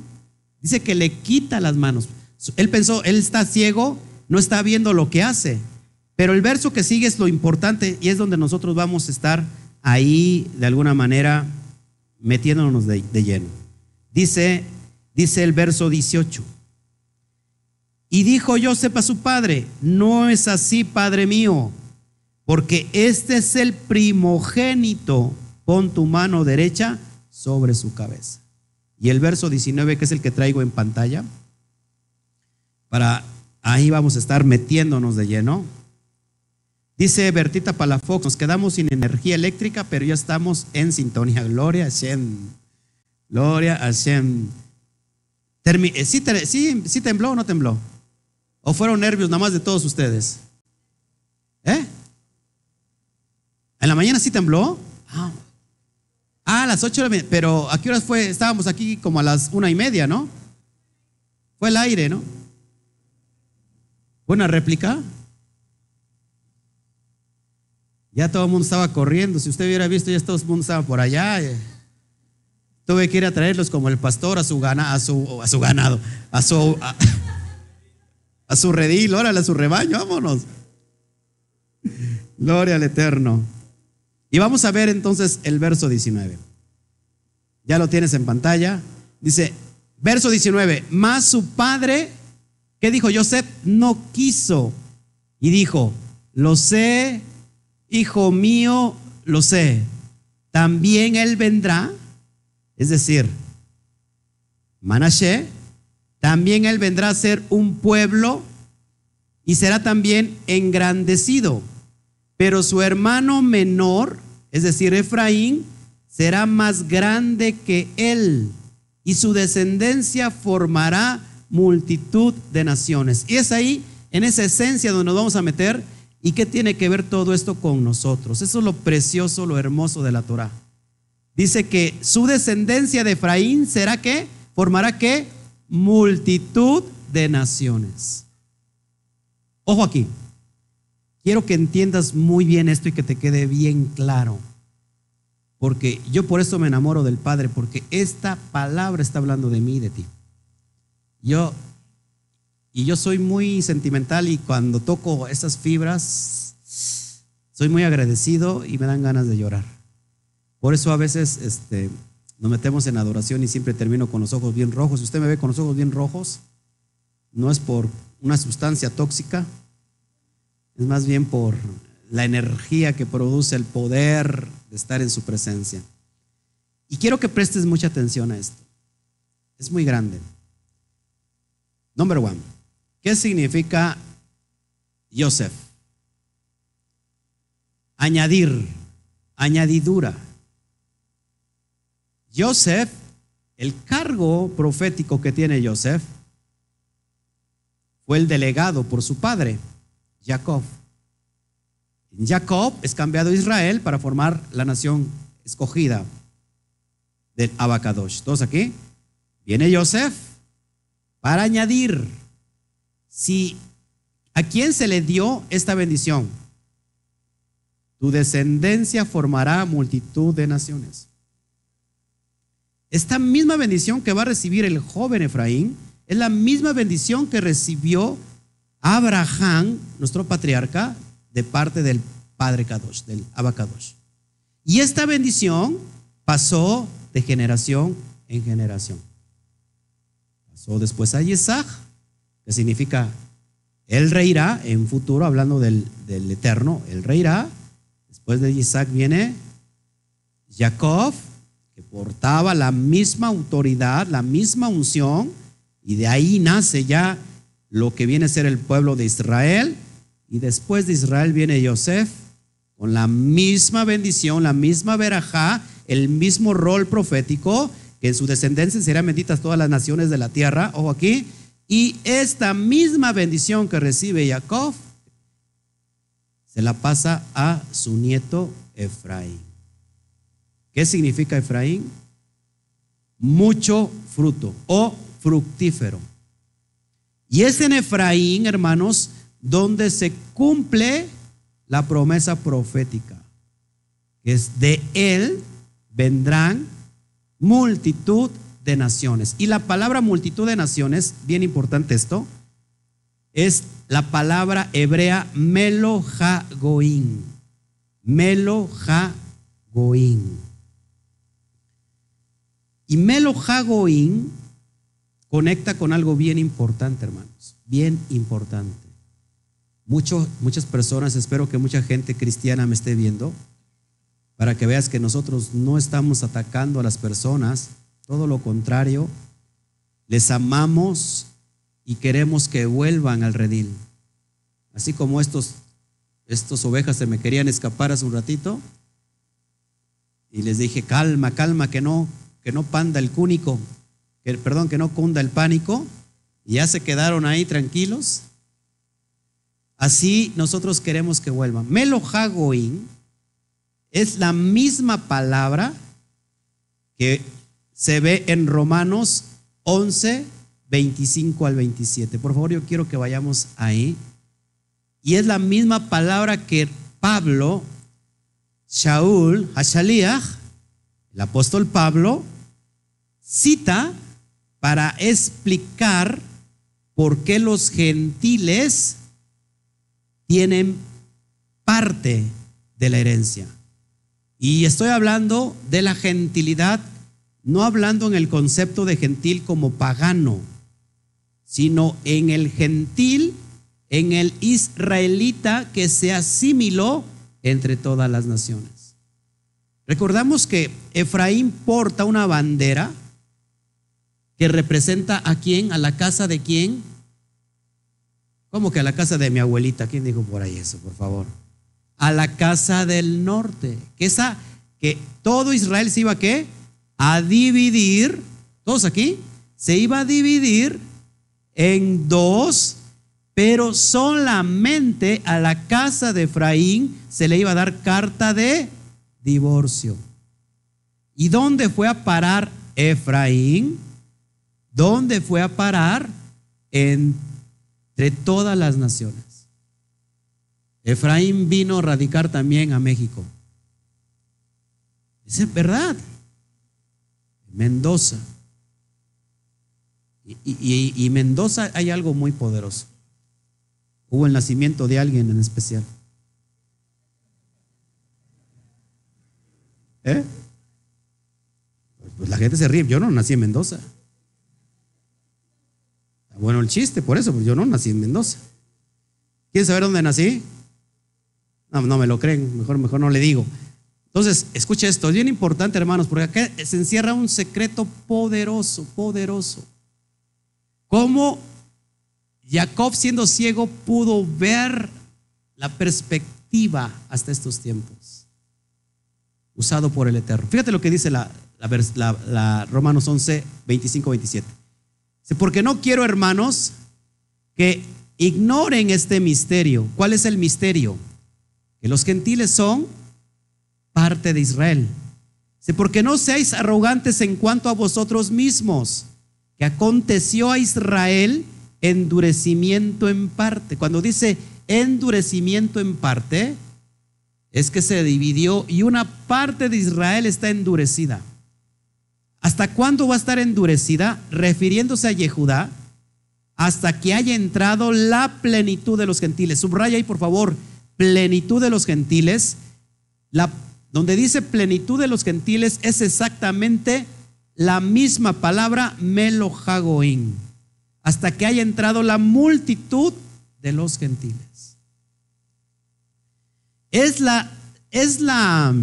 Dice que le quita las manos. Él pensó, él está ciego, no está viendo lo que hace. Pero el verso que sigue es lo importante y es donde nosotros vamos a estar ahí de alguna manera metiéndonos de, de lleno. Dice, dice el verso 18. Y dijo Joseph a su padre, no es así, padre mío, porque este es el primogénito, pon tu mano derecha sobre su cabeza. Y el verso 19, que es el que traigo en pantalla, para ahí vamos a estar metiéndonos de lleno. Dice Bertita Palafox, nos quedamos sin energía eléctrica, pero ya estamos en sintonía. Gloria a Shem. Gloria a Shem. Eh, ¿Sí, sí tembló o no tembló? ¿O fueron nervios nada más de todos ustedes? ¿Eh? ¿En la mañana sí tembló? Ah, ah a las ocho, pero ¿a qué horas fue? Estábamos aquí como a las una y media, ¿no? Fue el aire, ¿no? ¿Buena réplica? Ya todo el mundo estaba corriendo. Si usted hubiera visto, ya todo el mundo estaba por allá. Tuve que ir a traerlos como el pastor a su, a su, a su ganado, a su, su redil, órale, a su rebaño, vámonos. Gloria al Eterno. Y vamos a ver entonces el verso 19. Ya lo tienes en pantalla. Dice, verso 19, más su padre, ¿qué dijo Joseph? No quiso. Y dijo, lo sé, hijo mío, lo sé. También él vendrá es decir, Manashe, también él vendrá a ser un pueblo y será también engrandecido. Pero su hermano menor, es decir, Efraín, será más grande que él y su descendencia formará multitud de naciones. Y es ahí, en esa esencia donde nos vamos a meter y qué tiene que ver todo esto con nosotros. Eso es lo precioso, lo hermoso de la Torah. Dice que su descendencia de Efraín será que formará que multitud de naciones. Ojo aquí. Quiero que entiendas muy bien esto y que te quede bien claro. Porque yo por eso me enamoro del Padre, porque esta palabra está hablando de mí y de ti. Yo y yo soy muy sentimental y cuando toco esas fibras soy muy agradecido y me dan ganas de llorar. Por eso a veces este, nos metemos en adoración y siempre termino con los ojos bien rojos. Si usted me ve con los ojos bien rojos, no es por una sustancia tóxica, es más bien por la energía que produce el poder de estar en su presencia. Y quiero que prestes mucha atención a esto. Es muy grande. Number one. ¿Qué significa Joseph? Añadir, añadidura. Joseph, el cargo profético que tiene Joseph, fue el delegado por su padre, Jacob. Jacob es cambiado a Israel para formar la nación escogida del Abacadosh. Todos aquí. Viene Joseph para añadir. Si a quién se le dio esta bendición, tu descendencia formará multitud de naciones. Esta misma bendición que va a recibir el joven Efraín es la misma bendición que recibió Abraham, nuestro patriarca, de parte del padre Kadosh, del Abacadosh. Y esta bendición pasó de generación en generación. Pasó después a Isaac, que significa él reirá en futuro, hablando del, del eterno, él reirá. Después de Isaac viene Jacob, que portaba la misma autoridad, la misma unción, y de ahí nace ya lo que viene a ser el pueblo de Israel, y después de Israel viene Joseph con la misma bendición, la misma verajá, el mismo rol profético, que en su descendencia serán benditas todas las naciones de la tierra, ojo aquí, y esta misma bendición que recibe Jacob se la pasa a su nieto Efraín. ¿Qué significa Efraín? Mucho fruto o fructífero. Y es en Efraín, hermanos, donde se cumple la promesa profética. Es de él vendrán multitud de naciones. Y la palabra multitud de naciones, bien importante esto, es la palabra hebrea melojagoín. Melojagoín. Y Melo Hagoin conecta con algo bien importante, hermanos, bien importante. muchas personas, espero que mucha gente cristiana me esté viendo, para que veas que nosotros no estamos atacando a las personas, todo lo contrario, les amamos y queremos que vuelvan al redil. Así como estos, estos ovejas se me querían escapar hace un ratito, y les dije, calma, calma, que no, que no panda el cúnico, que, perdón, que no cunda el pánico, y ya se quedaron ahí tranquilos. Así nosotros queremos que vuelvan. Melojagoin es la misma palabra que se ve en Romanos 11, 25 al 27. Por favor, yo quiero que vayamos ahí. Y es la misma palabra que Pablo Shaul Hashaliach, el apóstol Pablo, cita para explicar por qué los gentiles tienen parte de la herencia. Y estoy hablando de la gentilidad, no hablando en el concepto de gentil como pagano, sino en el gentil, en el israelita que se asimiló entre todas las naciones. Recordamos que Efraín porta una bandera que representa a quién, a la casa de quién. ¿Cómo que a la casa de mi abuelita? ¿Quién dijo por ahí eso, por favor? A la casa del norte. Que esa, que todo Israel se iba a qué? A dividir, todos aquí, se iba a dividir en dos, pero solamente a la casa de Efraín se le iba a dar carta de divorcio. ¿Y dónde fue a parar Efraín? ¿Dónde fue a parar? Entre todas las naciones. Efraín vino a radicar también a México. Es verdad. Mendoza. Y, y, Mendoza hay algo muy poderoso. Hubo el nacimiento de alguien en especial. ¿Eh? Pues la gente se ríe. Yo no nací en Mendoza. Bueno, el chiste, por eso, pues yo no nací en Mendoza. ¿Quieren saber dónde nací? No, no me lo creen, mejor, mejor no le digo. Entonces, escuche esto, es bien importante, hermanos, porque acá se encierra un secreto poderoso, poderoso. ¿Cómo Jacob, siendo ciego, pudo ver la perspectiva hasta estos tiempos? Usado por el Eterno. Fíjate lo que dice la, la Romanos 11, 25, 27. Porque no quiero, hermanos, que ignoren este misterio. ¿Cuál es el misterio? Que los gentiles son parte de Israel. Porque no seáis arrogantes en cuanto a vosotros mismos, que aconteció a Israel endurecimiento en parte. Cuando dice endurecimiento en parte, es que se dividió y una parte de Israel está endurecida. ¿Hasta cuándo va a estar endurecida? Refiriéndose a Yehudá, hasta que haya entrado la plenitud de los gentiles. Subraya ahí, por favor, plenitud de los gentiles. La, donde dice plenitud de los gentiles es exactamente la misma palabra melojagoín, hasta que haya entrado la multitud de los gentiles. Es la, es la,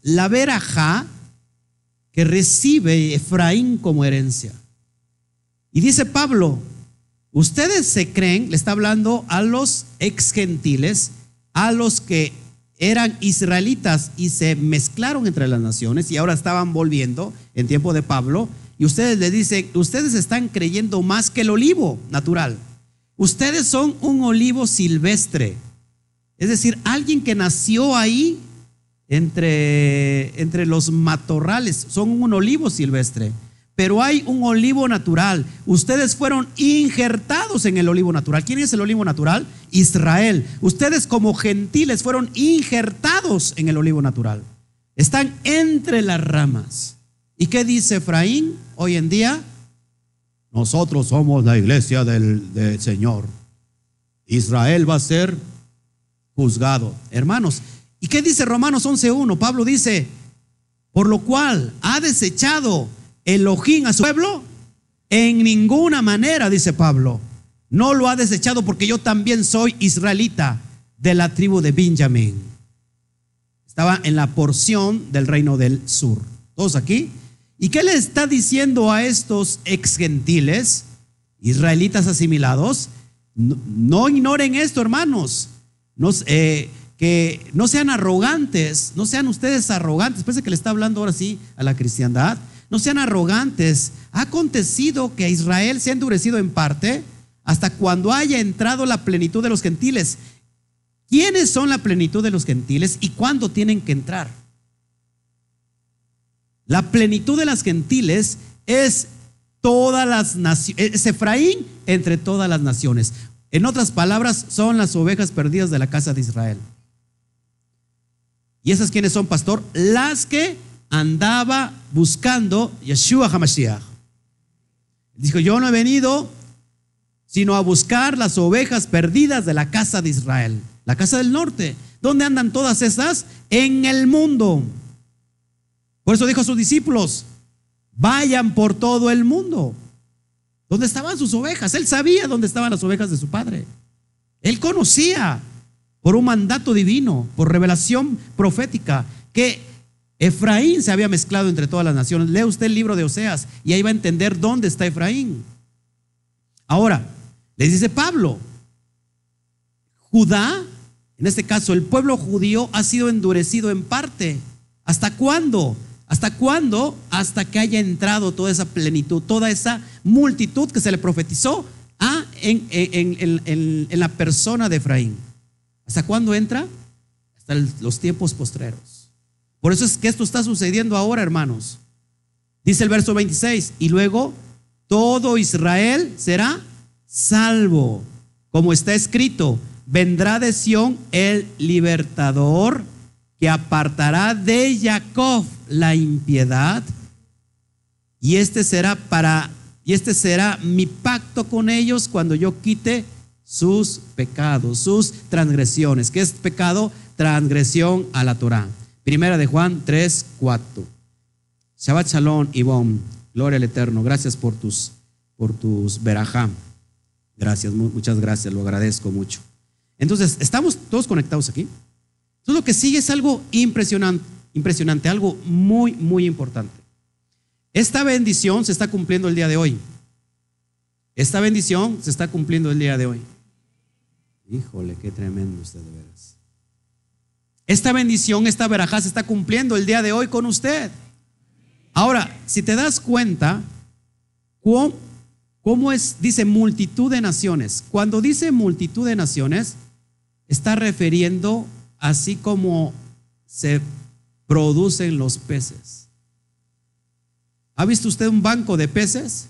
la verajá que recibe Efraín como herencia. Y dice Pablo, ustedes se creen, le está hablando a los ex gentiles, a los que eran israelitas y se mezclaron entre las naciones y ahora estaban volviendo en tiempo de Pablo. Y ustedes le dicen, ustedes están creyendo más que el olivo natural. Ustedes son un olivo silvestre. Es decir, alguien que nació ahí entre, entre los matorrales, son un olivo silvestre, pero hay un olivo natural. Ustedes fueron injertados en el olivo natural. ¿Quién es el olivo natural? Israel. Ustedes como gentiles fueron injertados en el olivo natural. Están entre las ramas. ¿Y qué dice Efraín hoy en día? Nosotros somos la iglesia del, del Señor. Israel va a ser juzgado. Hermanos, ¿Y qué dice Romanos 11.1? Pablo dice, por lo cual ha desechado Elohim a su pueblo. En ninguna manera, dice Pablo. No lo ha desechado porque yo también soy israelita de la tribu de Benjamín. Estaba en la porción del reino del sur. Todos aquí. ¿Y qué le está diciendo a estos ex gentiles, israelitas asimilados? No, ignoren esto, hermanos. Nos, eh, que no sean arrogantes, no sean ustedes arrogantes, parece que le está hablando ahora sí a la cristiandad, no sean arrogantes. Ha acontecido que Israel se ha endurecido en parte hasta cuando haya entrado la plenitud de los gentiles. ¿Quiénes son la plenitud de los gentiles y cuándo tienen que entrar? La plenitud de las gentiles es todas las naciones, es Efraín entre todas las naciones. En otras palabras, son las ovejas perdidas de la casa de Israel. ¿Y esas quiénes son, pastor? Las que andaba buscando Yeshua HaMashiach. Dijo, yo no he venido sino a buscar las ovejas perdidas de la casa de Israel, la casa del norte. ¿Dónde andan todas esas? En el mundo. Por eso dijo a sus discípulos, vayan por todo el mundo. ¿Dónde estaban sus ovejas? Él sabía dónde estaban las ovejas de su padre. Él conocía por un mandato divino, por revelación profética, que Efraín se había mezclado entre todas las naciones. Lee usted el libro de Oseas y ahí va a entender dónde está Efraín. Ahora, les dice Pablo, Judá, en este caso el pueblo judío, ha sido endurecido en parte. ¿Hasta cuándo? ¿Hasta cuándo? Hasta que haya entrado toda esa plenitud, toda esa multitud que se le profetizó ah, en, en, la persona de Efraín. ¿Hasta cuándo entra? Hasta los tiempos postreros. Por eso es que esto está sucediendo ahora, hermanos. Dice el verso 26, y luego todo Israel será salvo, como está escrito, vendrá de Sión el libertador que apartará de Jacob la impiedad y este será para y este será mi pacto con ellos cuando yo quite sus pecados, sus transgresiones. ¿Qué es pecado? Transgresión a la Torah. Primera de Juan 3, 4. Shabbat Shalom, Ibom. Gloria al Eterno. Gracias por tus, por tus verajá. Gracias, muchas gracias, lo agradezco mucho. Entonces, ¿estamos todos conectados aquí? Entonces, lo que sigue es algo impresionante, impresionante, algo muy, muy importante. Esta bendición se está cumpliendo el día de hoy. Esta bendición se está cumpliendo el día de hoy. Híjole, qué tremendo usted de veras. Esta bendición, esta verajá se está cumpliendo el día de hoy con usted. Ahora, si te das cuenta, ¿cómo, es? Dice multitud de naciones. Cuando dice multitud de naciones, está refiriendo así como se producen los peces. ¿Ha visto usted un banco de peces?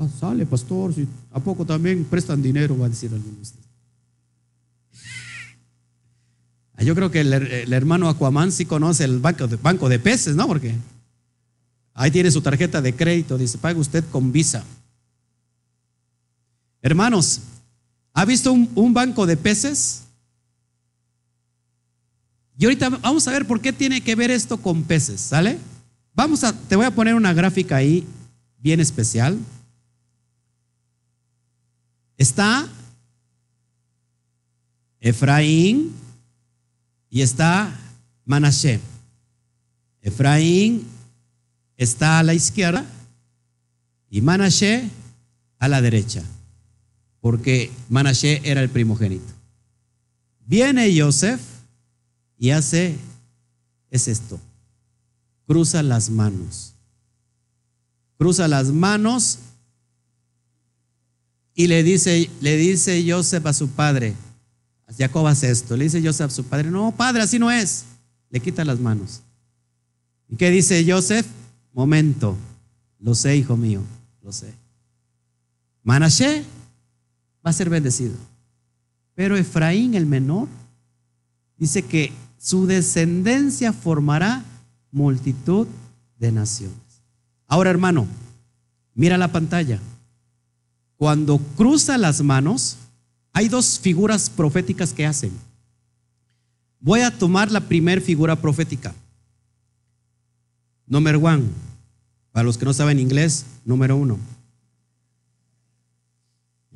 Ah, sale, pastor, ¿a poco también prestan dinero? Va a decir alguno de ustedes. Ah, yo creo que el, hermano Aquaman sí conoce el banco de, banco de peces, ¿no? Porque ahí tiene su tarjeta de crédito, dice, paga usted con visa. Hermanos, ¿ha visto un, un banco de peces? Y ahorita vamos a ver por qué tiene que ver esto con peces, ¿sale? Vamos a, te voy a poner una gráfica ahí bien especial. Está Efraín, y está Manashe. Efraín está a la izquierda y Manashe a la derecha, porque Manashe era el primogénito. Viene Joseph y hace, es esto, cruza las manos. Cruza las manos y le dice, le dice Joseph a su padre, Jacob hace esto. Le dice Joseph a su padre, no, padre, así no es. Le quita las manos. ¿Y qué dice Joseph? Momento, lo sé, hijo mío, lo sé. Manashe va a ser bendecido. Pero Efraín, el menor, dice que su descendencia formará multitud de naciones. Ahora, hermano, mira la pantalla. Cuando cruza las manos, hay dos figuras proféticas que hacen. Voy a tomar la primera figura profética. Número one. Para los que no saben inglés, número uno.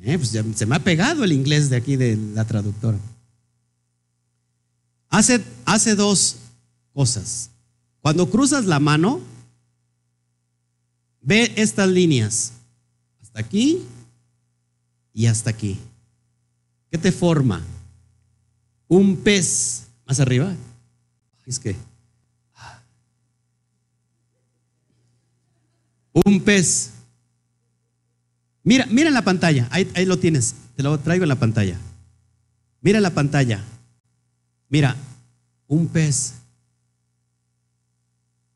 Eh, pues se me ha pegado el inglés de aquí de la traductora. Hace, hace dos cosas. Cuando cruzas la mano, ve estas líneas. Hasta aquí y hasta aquí. ¿Qué te forma? Un pez más arriba. Es que. Un pez. Mira, mira en la pantalla. Ahí, lo tienes. Te lo traigo en la pantalla. Mira la pantalla. Mira, un pez.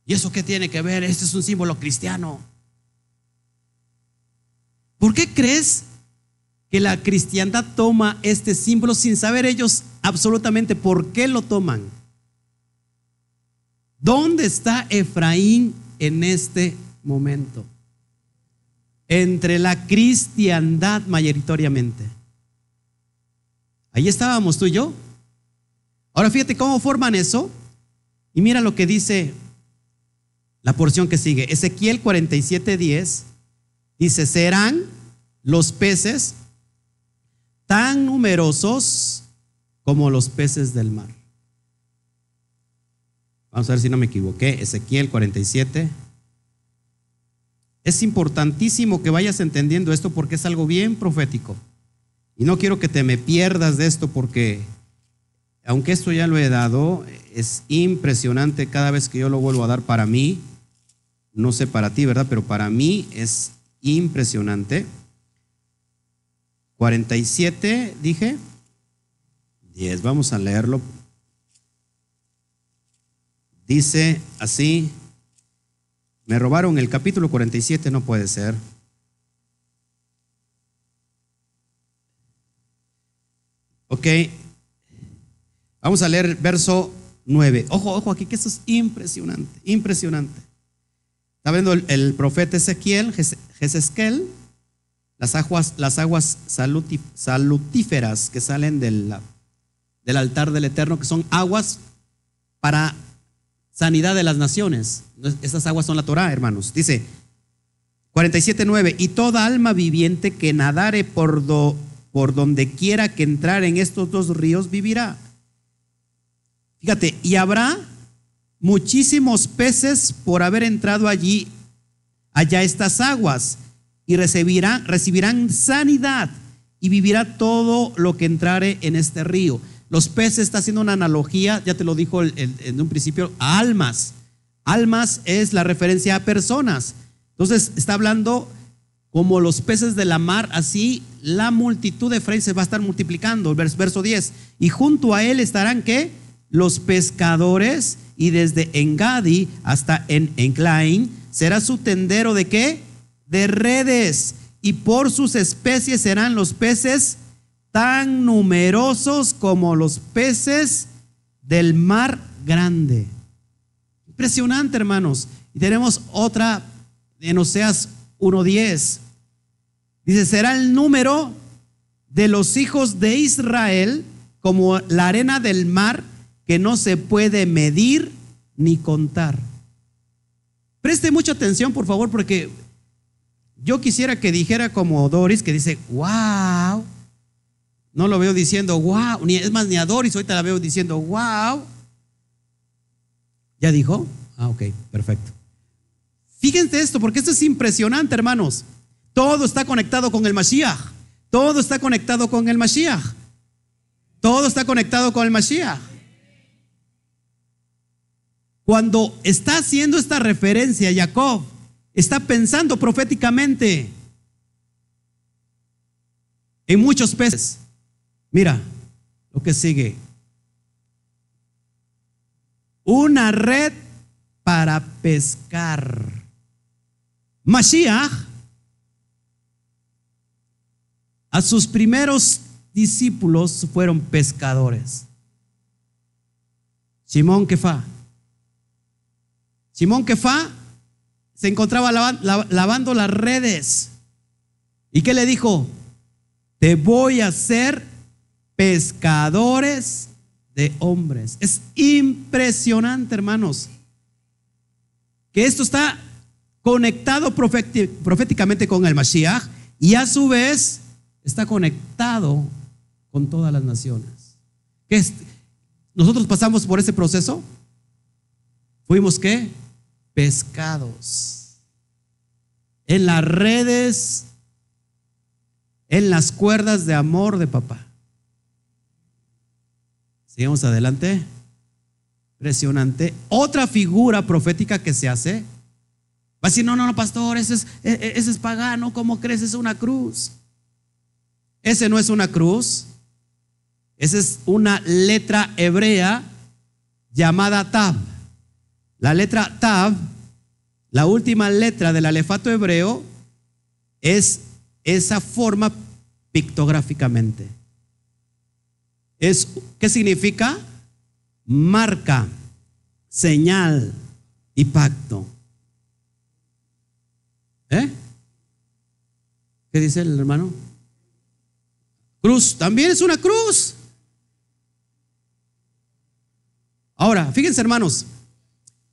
¿Y eso qué tiene que ver? Este es un símbolo cristiano. ¿Por qué crees que la cristiandad toma este símbolo sin saber ellos absolutamente por qué lo toman. ¿Dónde está Efraín en este momento? Entre la cristiandad mayoritariamente. Ahí estábamos tú y yo. Ahora fíjate cómo forman eso. Y mira lo que dice la porción que sigue. Ezequiel 47:10 dice, serán los peces tan numerosos como los peces del mar. Vamos a ver si no me equivoqué. Ezequiel 47. Es importantísimo que vayas entendiendo esto porque es algo bien profético. Y no quiero que te me pierdas de esto porque, aunque esto ya lo he dado, es impresionante cada vez que yo lo vuelvo a dar para mí. No sé para ti, ¿verdad? Pero para mí es impresionante. 47, dije. 10, vamos a leerlo. Dice así, me robaron el capítulo 47, no puede ser. Ok, vamos a leer verso 9. Ojo, ojo aquí, que esto es impresionante, impresionante. Está viendo el, profeta Ezequiel, Jezesquel, las aguas, las aguas salutíferas que salen del, del altar del Eterno, que son aguas para sanidad de las naciones. Estas aguas son la Torah, hermanos. Dice 47.9, y toda alma viviente que nadare por, do, por donde quiera que entrar en estos dos ríos vivirá. Fíjate, y habrá muchísimos peces por haber entrado allí, allá estas aguas, y recibirán, recibirán sanidad, y vivirá todo lo que entrare en este río. Los peces está haciendo una analogía, ya te lo dijo en un principio, a almas. Almas es la referencia a personas. Entonces está hablando como los peces de la mar, así la multitud de Efraín se va a estar multiplicando. Verso 10. Y junto a él estarán que los pescadores y desde Engadi hasta en Enclain será su tendero de qué? De redes. Y por sus especies serán los peces tan numerosos como los peces del mar grande. Impresionante, hermanos. Y tenemos otra en Oseas 1.10. Dice, será el número de los hijos de Israel como la arena del mar que no se puede medir ni contar. Preste mucha atención, por favor, porque yo quisiera que dijera como Doris, que dice, wow, no lo veo diciendo wow, ni es más ni a Doris, ahorita la veo diciendo wow. ¿Ya dijo? Ah, ok, perfecto. Fíjense esto, porque esto es impresionante, hermanos. Todo está conectado con el Mashiach. Todo está conectado con el Mashiach. Todo está conectado con el Mashiach. Cuando está haciendo esta referencia, Jacob está pensando proféticamente en muchos peces. Mira lo que sigue. Una red para pescar. Mashiach a sus primeros discípulos fueron pescadores. Simón Kefa. Simón Kefa se encontraba lavando las redes. ¿Y qué le dijo? Te voy a hacer pescadores de hombres. Es impresionante, hermanos, que esto está conectado proféticamente con el Mashiach y a su vez está conectado con todas las naciones. Nosotros pasamos por ese proceso. Fuimos qué? Pescados. En las redes, en las cuerdas de amor de papá. Sigamos adelante. Impresionante. Otra figura profética que se hace. Va a decir, no, no, no, pastor, ese es, e, e, ese es pagano, ¿cómo crees? Es una cruz. Ese no es una cruz. Esa es una letra hebrea llamada Tab. La letra Tab, la última letra del alefato hebreo, es esa forma pictográficamente. Es, ¿Qué significa? Marca, señal y pacto. ¿Eh? ¿Qué dice el hermano? Cruz, también es una cruz. Ahora, fíjense hermanos,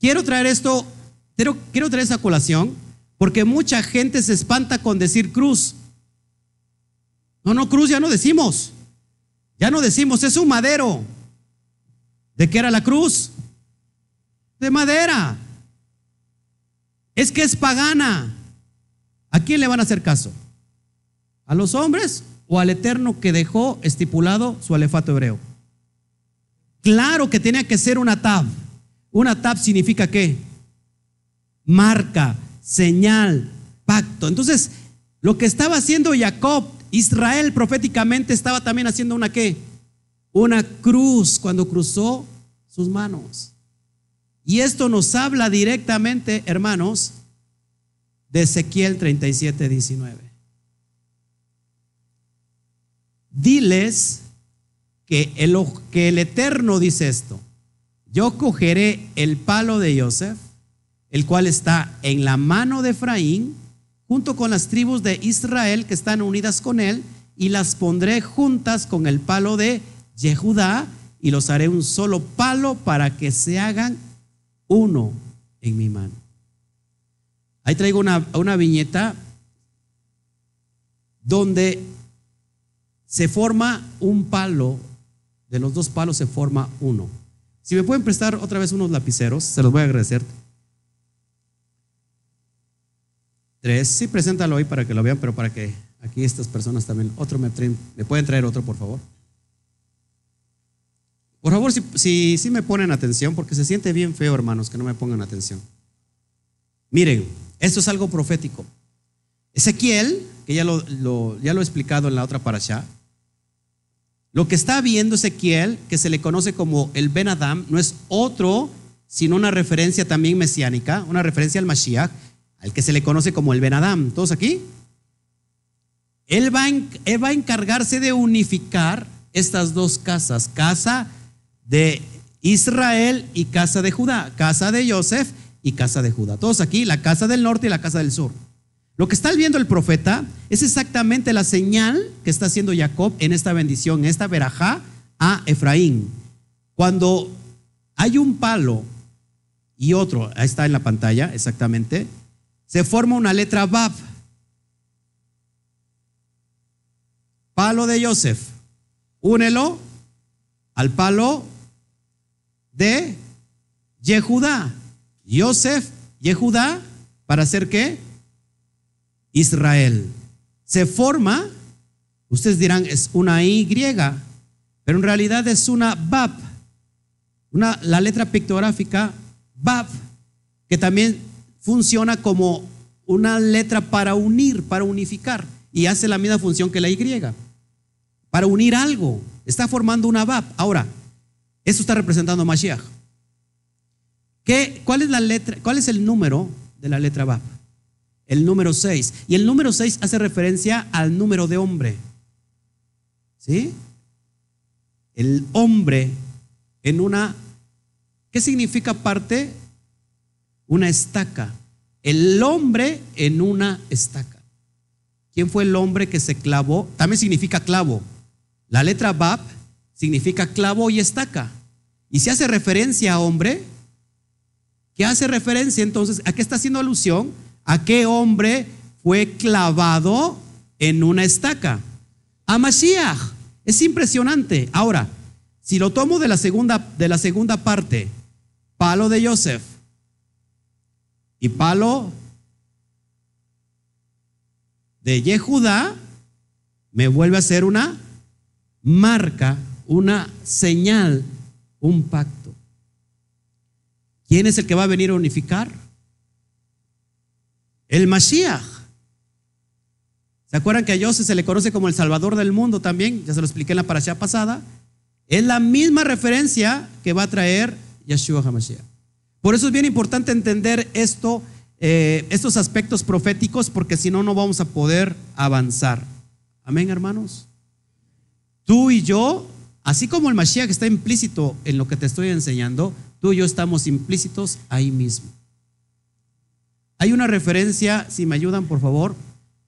quiero traer esto, quiero, traer esa colación, porque mucha gente se espanta con decir cruz. No, no, cruz ya no decimos. Ya no decimos, es un madero. ¿De qué era la cruz? De madera. Es que es pagana. ¿A quién le van a hacer caso? ¿A los hombres o al Eterno que dejó estipulado su alefato hebreo? Claro que tenía que ser una tab. Una tab significa qué? Marca, señal, pacto. Entonces, lo que estaba haciendo Jacob, Israel proféticamente estaba también haciendo una qué? Una cruz cuando cruzó sus manos. Y esto nos habla directamente, hermanos, de Ezequiel 37, 19. Diles que el, que el Eterno dice esto. Yo cogeré el palo de Joseph, el cual está en la mano de Efraín, junto con las tribus de Israel que están unidas con él, y las pondré juntas con el palo de Yehudá, y los haré un solo palo para que se hagan uno en mi mano. Ahí traigo una, una viñeta donde se forma un palo, de los dos palos se forma uno. Si me pueden prestar otra vez unos lapiceros, se los voy a agradecer. Tres, sí, preséntalo hoy para que lo vean, pero para que aquí estas personas también, otro me, me pueden traer otro, por favor. Por favor, si, si, me ponen atención, porque se siente bien feo, hermanos, que no me pongan atención. Miren, esto es algo profético. Ezequiel, que ya lo, ya lo he explicado en la otra parasha, lo que está viendo Ezequiel, que se le conoce como el Ben Adam, no es otro, sino una referencia también mesiánica, una referencia al Mashiach, al que se le conoce como el Ben Adam. ¿Todos aquí? Él va, va a encargarse de unificar estas dos casas, casa de Israel y casa de Judá, casa de Joseph y casa de Judá. Todos aquí, la casa del norte y la casa del sur. Lo que está viendo el profeta es exactamente la señal que está haciendo Jacob en esta bendición, en esta verajá a Efraín. Cuando hay un palo y otro, ahí está en la pantalla exactamente, se forma una letra Bab. Palo de Joseph. Únelo al palo de Yehudá. Yosef, Yehudá, ¿para hacer qué? Israel. Se forma, ustedes dirán, es una Y, pero en realidad es una Bab, una, la letra pictográfica Bab, que también funciona como una letra para unir, para unificar, y hace la misma función que la Y, para unir algo. Está formando una Bab. Ahora, eso está representando Mashiach. ¿Qué, cuál, es la letra, ¿Cuál es el número de la letra Bab? El número 6. Y el número 6 hace referencia al número de hombre. ¿Sí? El hombre en una... ¿Qué significa parte? Una estaca. El hombre en una estaca. ¿Quién fue el hombre que se clavó? También significa clavo. La letra Bab significa clavo y estaca. Y si hace referencia a hombre, ¿qué hace referencia entonces? ¿A qué está haciendo alusión? ¿A qué hombre fue clavado en una estaca? A Mashiach. Es impresionante. Ahora, si lo tomo de la segunda, de la segunda parte, palo de Joseph y palo de Yehudá, me vuelve a ser una marca una señal, un pacto. ¿Quién es el que va a venir a unificar? El Mashiach. ¿Se acuerdan que a José se le conoce como el Salvador del mundo también? Ya se lo expliqué en la parasha pasada. Es la misma referencia que va a traer Yeshua HaMashiach. Por eso es bien importante entender eh, estos aspectos proféticos, porque si no, no vamos a poder avanzar. Amén, hermanos. Tú y yo Así como el Mashiach está implícito en lo que te estoy enseñando, tú y yo estamos implícitos ahí mismo. Hay una referencia, si me ayudan por favor,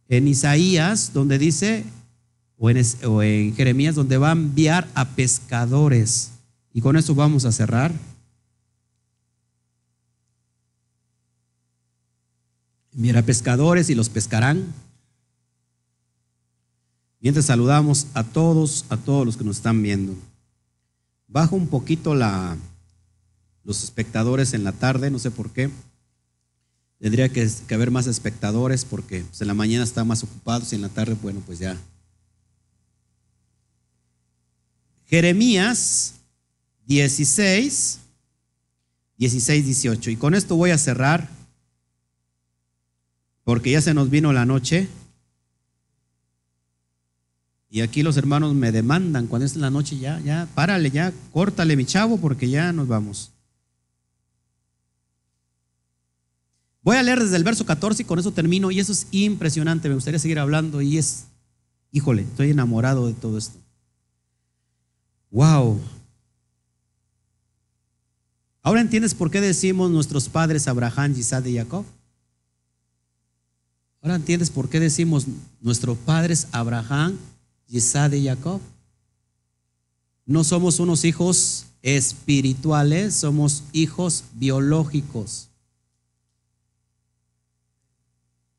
en Isaías, donde dice, o en, Jeremías, donde va a enviar a pescadores. Y con eso vamos a cerrar. Mira, pescadores y los pescarán. Mientras saludamos a todos, a todos los que nos están viendo. Bajo un poquito la, los espectadores en la tarde, no sé por qué. Tendría que, haber más espectadores porque pues, en la mañana están más ocupados y en la tarde, bueno, pues ya. Jeremías 16, 16, 18. Y con esto voy a cerrar porque ya se nos vino la noche. Y aquí los hermanos me demandan cuando es la noche ya, ya, párale, ya, córtale mi chavo porque ya nos vamos. Voy a leer desde el verso 14 y con eso termino. Y eso es impresionante. Me gustaría seguir hablando. Y es, híjole, estoy enamorado de todo esto. Wow. Ahora entiendes por qué decimos nuestros padres Abraham, Isaac y Jacob. Ahora entiendes por qué decimos nuestros padres Abraham, Isaac y Jacob. No somos unos hijos espirituales, somos hijos biológicos.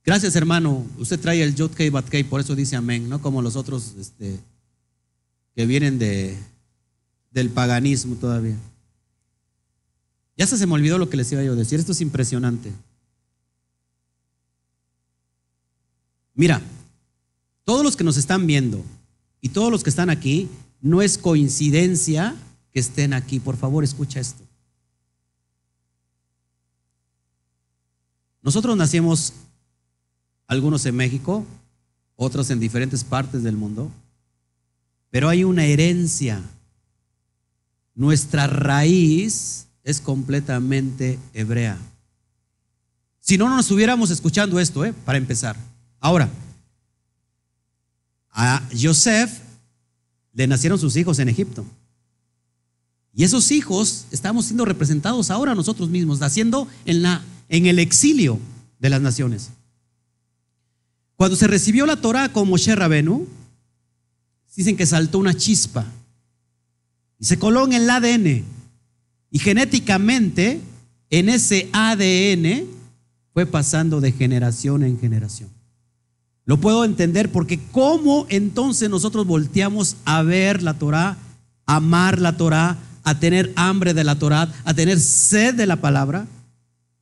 Gracias, hermano. Usted trae el Yod Kei Bat por eso dice amén, no como los otros este, que vienen de, del paganismo todavía. Ya se, se me olvidó lo que les iba yo a decir. Esto es impresionante. Mira, todos los que nos están viendo y todos los que están aquí, no es coincidencia que estén aquí. Por favor, escucha esto. Nosotros nacimos algunos en México, otros en diferentes partes del mundo, pero hay una herencia. Nuestra raíz es completamente hebrea. Si no, no nos estuviéramos escuchando esto, ¿eh? para empezar. Ahora, a Joseph le nacieron sus hijos en Egipto. Y esos hijos estamos siendo representados ahora nosotros mismos, naciendo en, la, en el exilio de las naciones. Cuando se recibió la Torah con Moshe Rabenu, dicen que saltó una chispa y se coló en el ADN. Y genéticamente, en ese ADN, fue pasando de generación en generación. Lo puedo entender porque cómo entonces nosotros volteamos a ver la Torah, a amar la Torah, a tener hambre de la Torah, a tener sed de la palabra.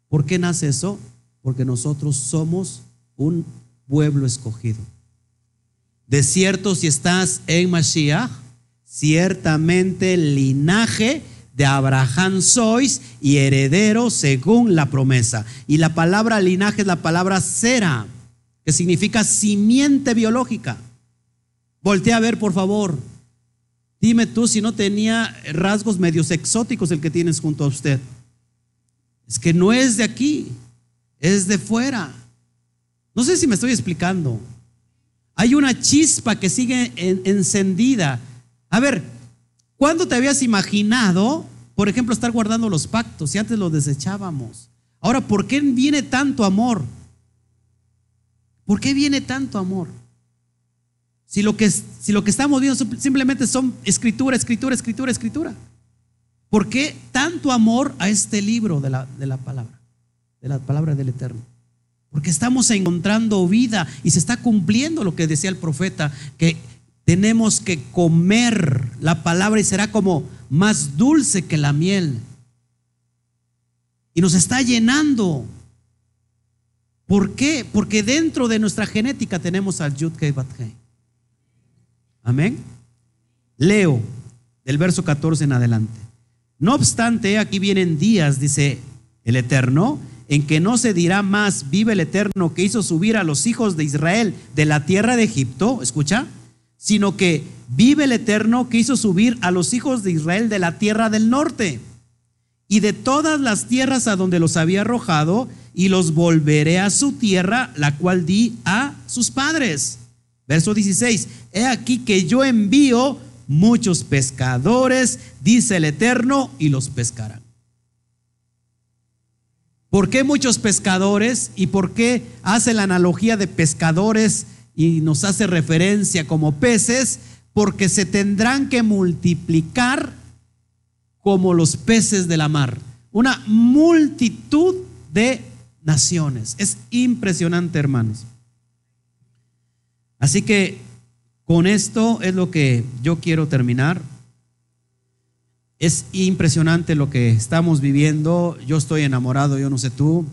¿Por qué nace eso? Porque nosotros somos un pueblo escogido. De cierto, si estás en Mashiach, ciertamente linaje de Abraham sois y heredero según la promesa. Y la palabra linaje es la palabra cera, que significa simiente biológica. Voltea a ver, por favor. Dime tú si no tenía rasgos medios exóticos el que tienes junto a usted. Es que no es de aquí, es de fuera. No sé si me estoy explicando. Hay una chispa que sigue encendida. A ver, ¿cuándo te habías imaginado, por ejemplo, estar guardando los pactos si antes los desechábamos? Ahora, ¿por qué viene tanto amor? ¿Por qué viene tanto amor? Si lo que, si lo que estamos viendo simplemente son escritura, escritura, escritura, escritura. ¿Por qué tanto amor a este libro de la, de la palabra? De la palabra del Eterno. Porque estamos encontrando vida y se está cumpliendo lo que decía el profeta, que tenemos que comer la palabra y será como más dulce que la miel. Y nos está llenando. ¿Por qué? Porque dentro de nuestra genética tenemos al Yud Kei Amén. Leo del verso 14 en adelante. No obstante, aquí vienen días, dice el Eterno, en que no se dirá más, vive el Eterno que hizo subir a los hijos de Israel de la tierra de Egipto, escucha, sino que vive el Eterno que hizo subir a los hijos de Israel de la tierra del norte y de todas las tierras a donde los había arrojado, y los volveré a su tierra, la cual di a sus padres. Verso 16, he aquí que yo envío muchos pescadores, dice el Eterno, y los pescarán. ¿Por qué muchos pescadores y por qué hace la analogía de pescadores y nos hace referencia como peces? Porque se tendrán que multiplicar como los peces de la mar. Una multitud de naciones. Es impresionante, hermanos. Así que con esto es lo que yo quiero terminar. Es impresionante lo que estamos viviendo. Yo estoy enamorado, yo no sé tú.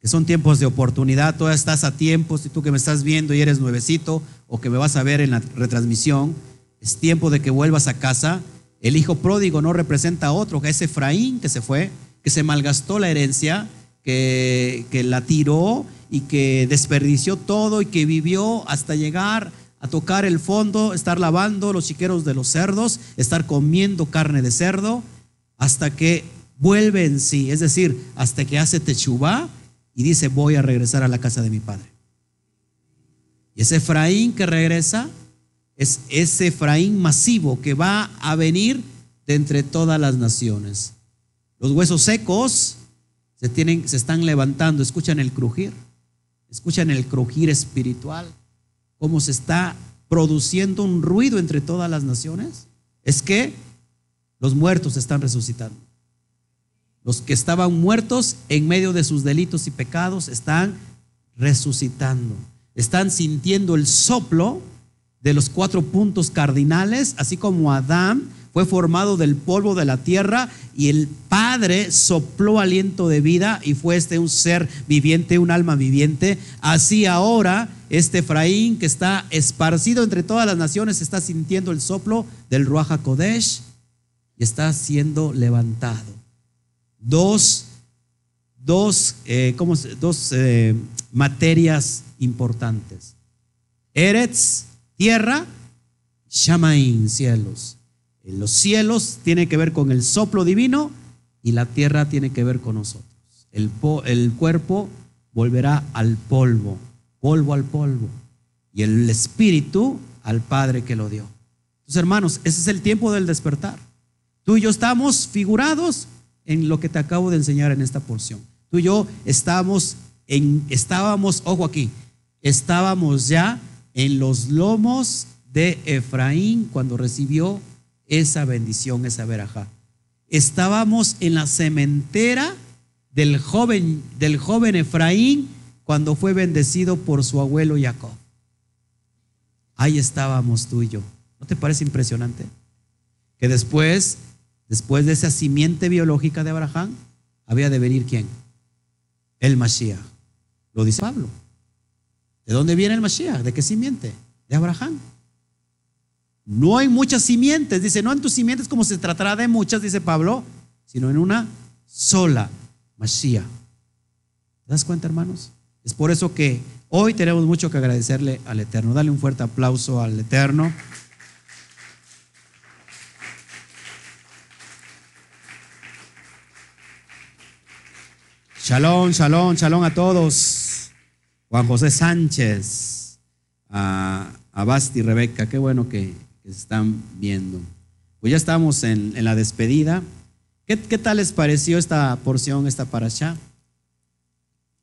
Que son tiempos de oportunidad. Todavía estás a tiempo. Si tú que me estás viendo y eres nuevecito o que me vas a ver en la retransmisión, es tiempo de que vuelvas a casa. El hijo pródigo no representa a otro, que es Efraín que se fue, que se malgastó la herencia, que, que la tiró y que desperdició todo y que vivió hasta llegar a tocar el fondo, estar lavando los chiqueros de los cerdos, estar comiendo carne de cerdo, hasta que vuelve en sí, es decir, hasta que hace techubá y dice, voy a regresar a la casa de mi padre. Y ese Efraín que regresa es ese Efraín masivo que va a venir de entre todas las naciones. Los huesos secos se, tienen, se están levantando, escuchan el crujir, escuchan el crujir espiritual cómo se está produciendo un ruido entre todas las naciones, es que los muertos están resucitando. Los que estaban muertos en medio de sus delitos y pecados están resucitando. Están sintiendo el soplo de los cuatro puntos cardinales, así como Adán fue formado del polvo de la tierra y el Padre sopló aliento de vida y fue este un ser viviente, un alma viviente. Así ahora este Efraín que está esparcido entre todas las naciones está sintiendo el soplo del Ruach Kodesh y está siendo levantado. Dos, dos, eh, dos eh, materias importantes. Eretz, tierra, Shamaín, cielos. En los cielos tiene que ver con el soplo divino y la tierra tiene que ver con nosotros. El, el cuerpo volverá al polvo, polvo al polvo, y el espíritu al Padre que lo dio. Entonces, hermanos, ese es el tiempo del despertar. Tú y yo estamos figurados en lo que te acabo de enseñar en esta porción. Tú y yo estamos en, estábamos, ojo aquí, estábamos ya en los lomos de Efraín cuando recibió esa bendición, esa verajá. Estábamos en la cementera del joven, del joven Efraín cuando fue bendecido por su abuelo Jacob. Ahí estábamos tú y yo. ¿No te parece impresionante? Que después, después de esa simiente biológica de Abraham, había de venir quién? El Mashiach. Lo dice Pablo. ¿De dónde viene el Mashiach? ¿De qué simiente? De Abraham. No hay muchas simientes. Dice, no en tus simientes como se tratará de muchas, dice Pablo, sino en una sola, Mashiach. ¿Te das cuenta, hermanos? Es por eso que hoy tenemos mucho que agradecerle al Eterno. Dale un fuerte aplauso al Eterno. Shalom, shalom, shalom a todos. Juan José Sánchez, a, a Basti, Rebeca, qué bueno que, están viendo. Pues ya estamos en, la despedida. ¿Qué, tal les pareció esta porción, esta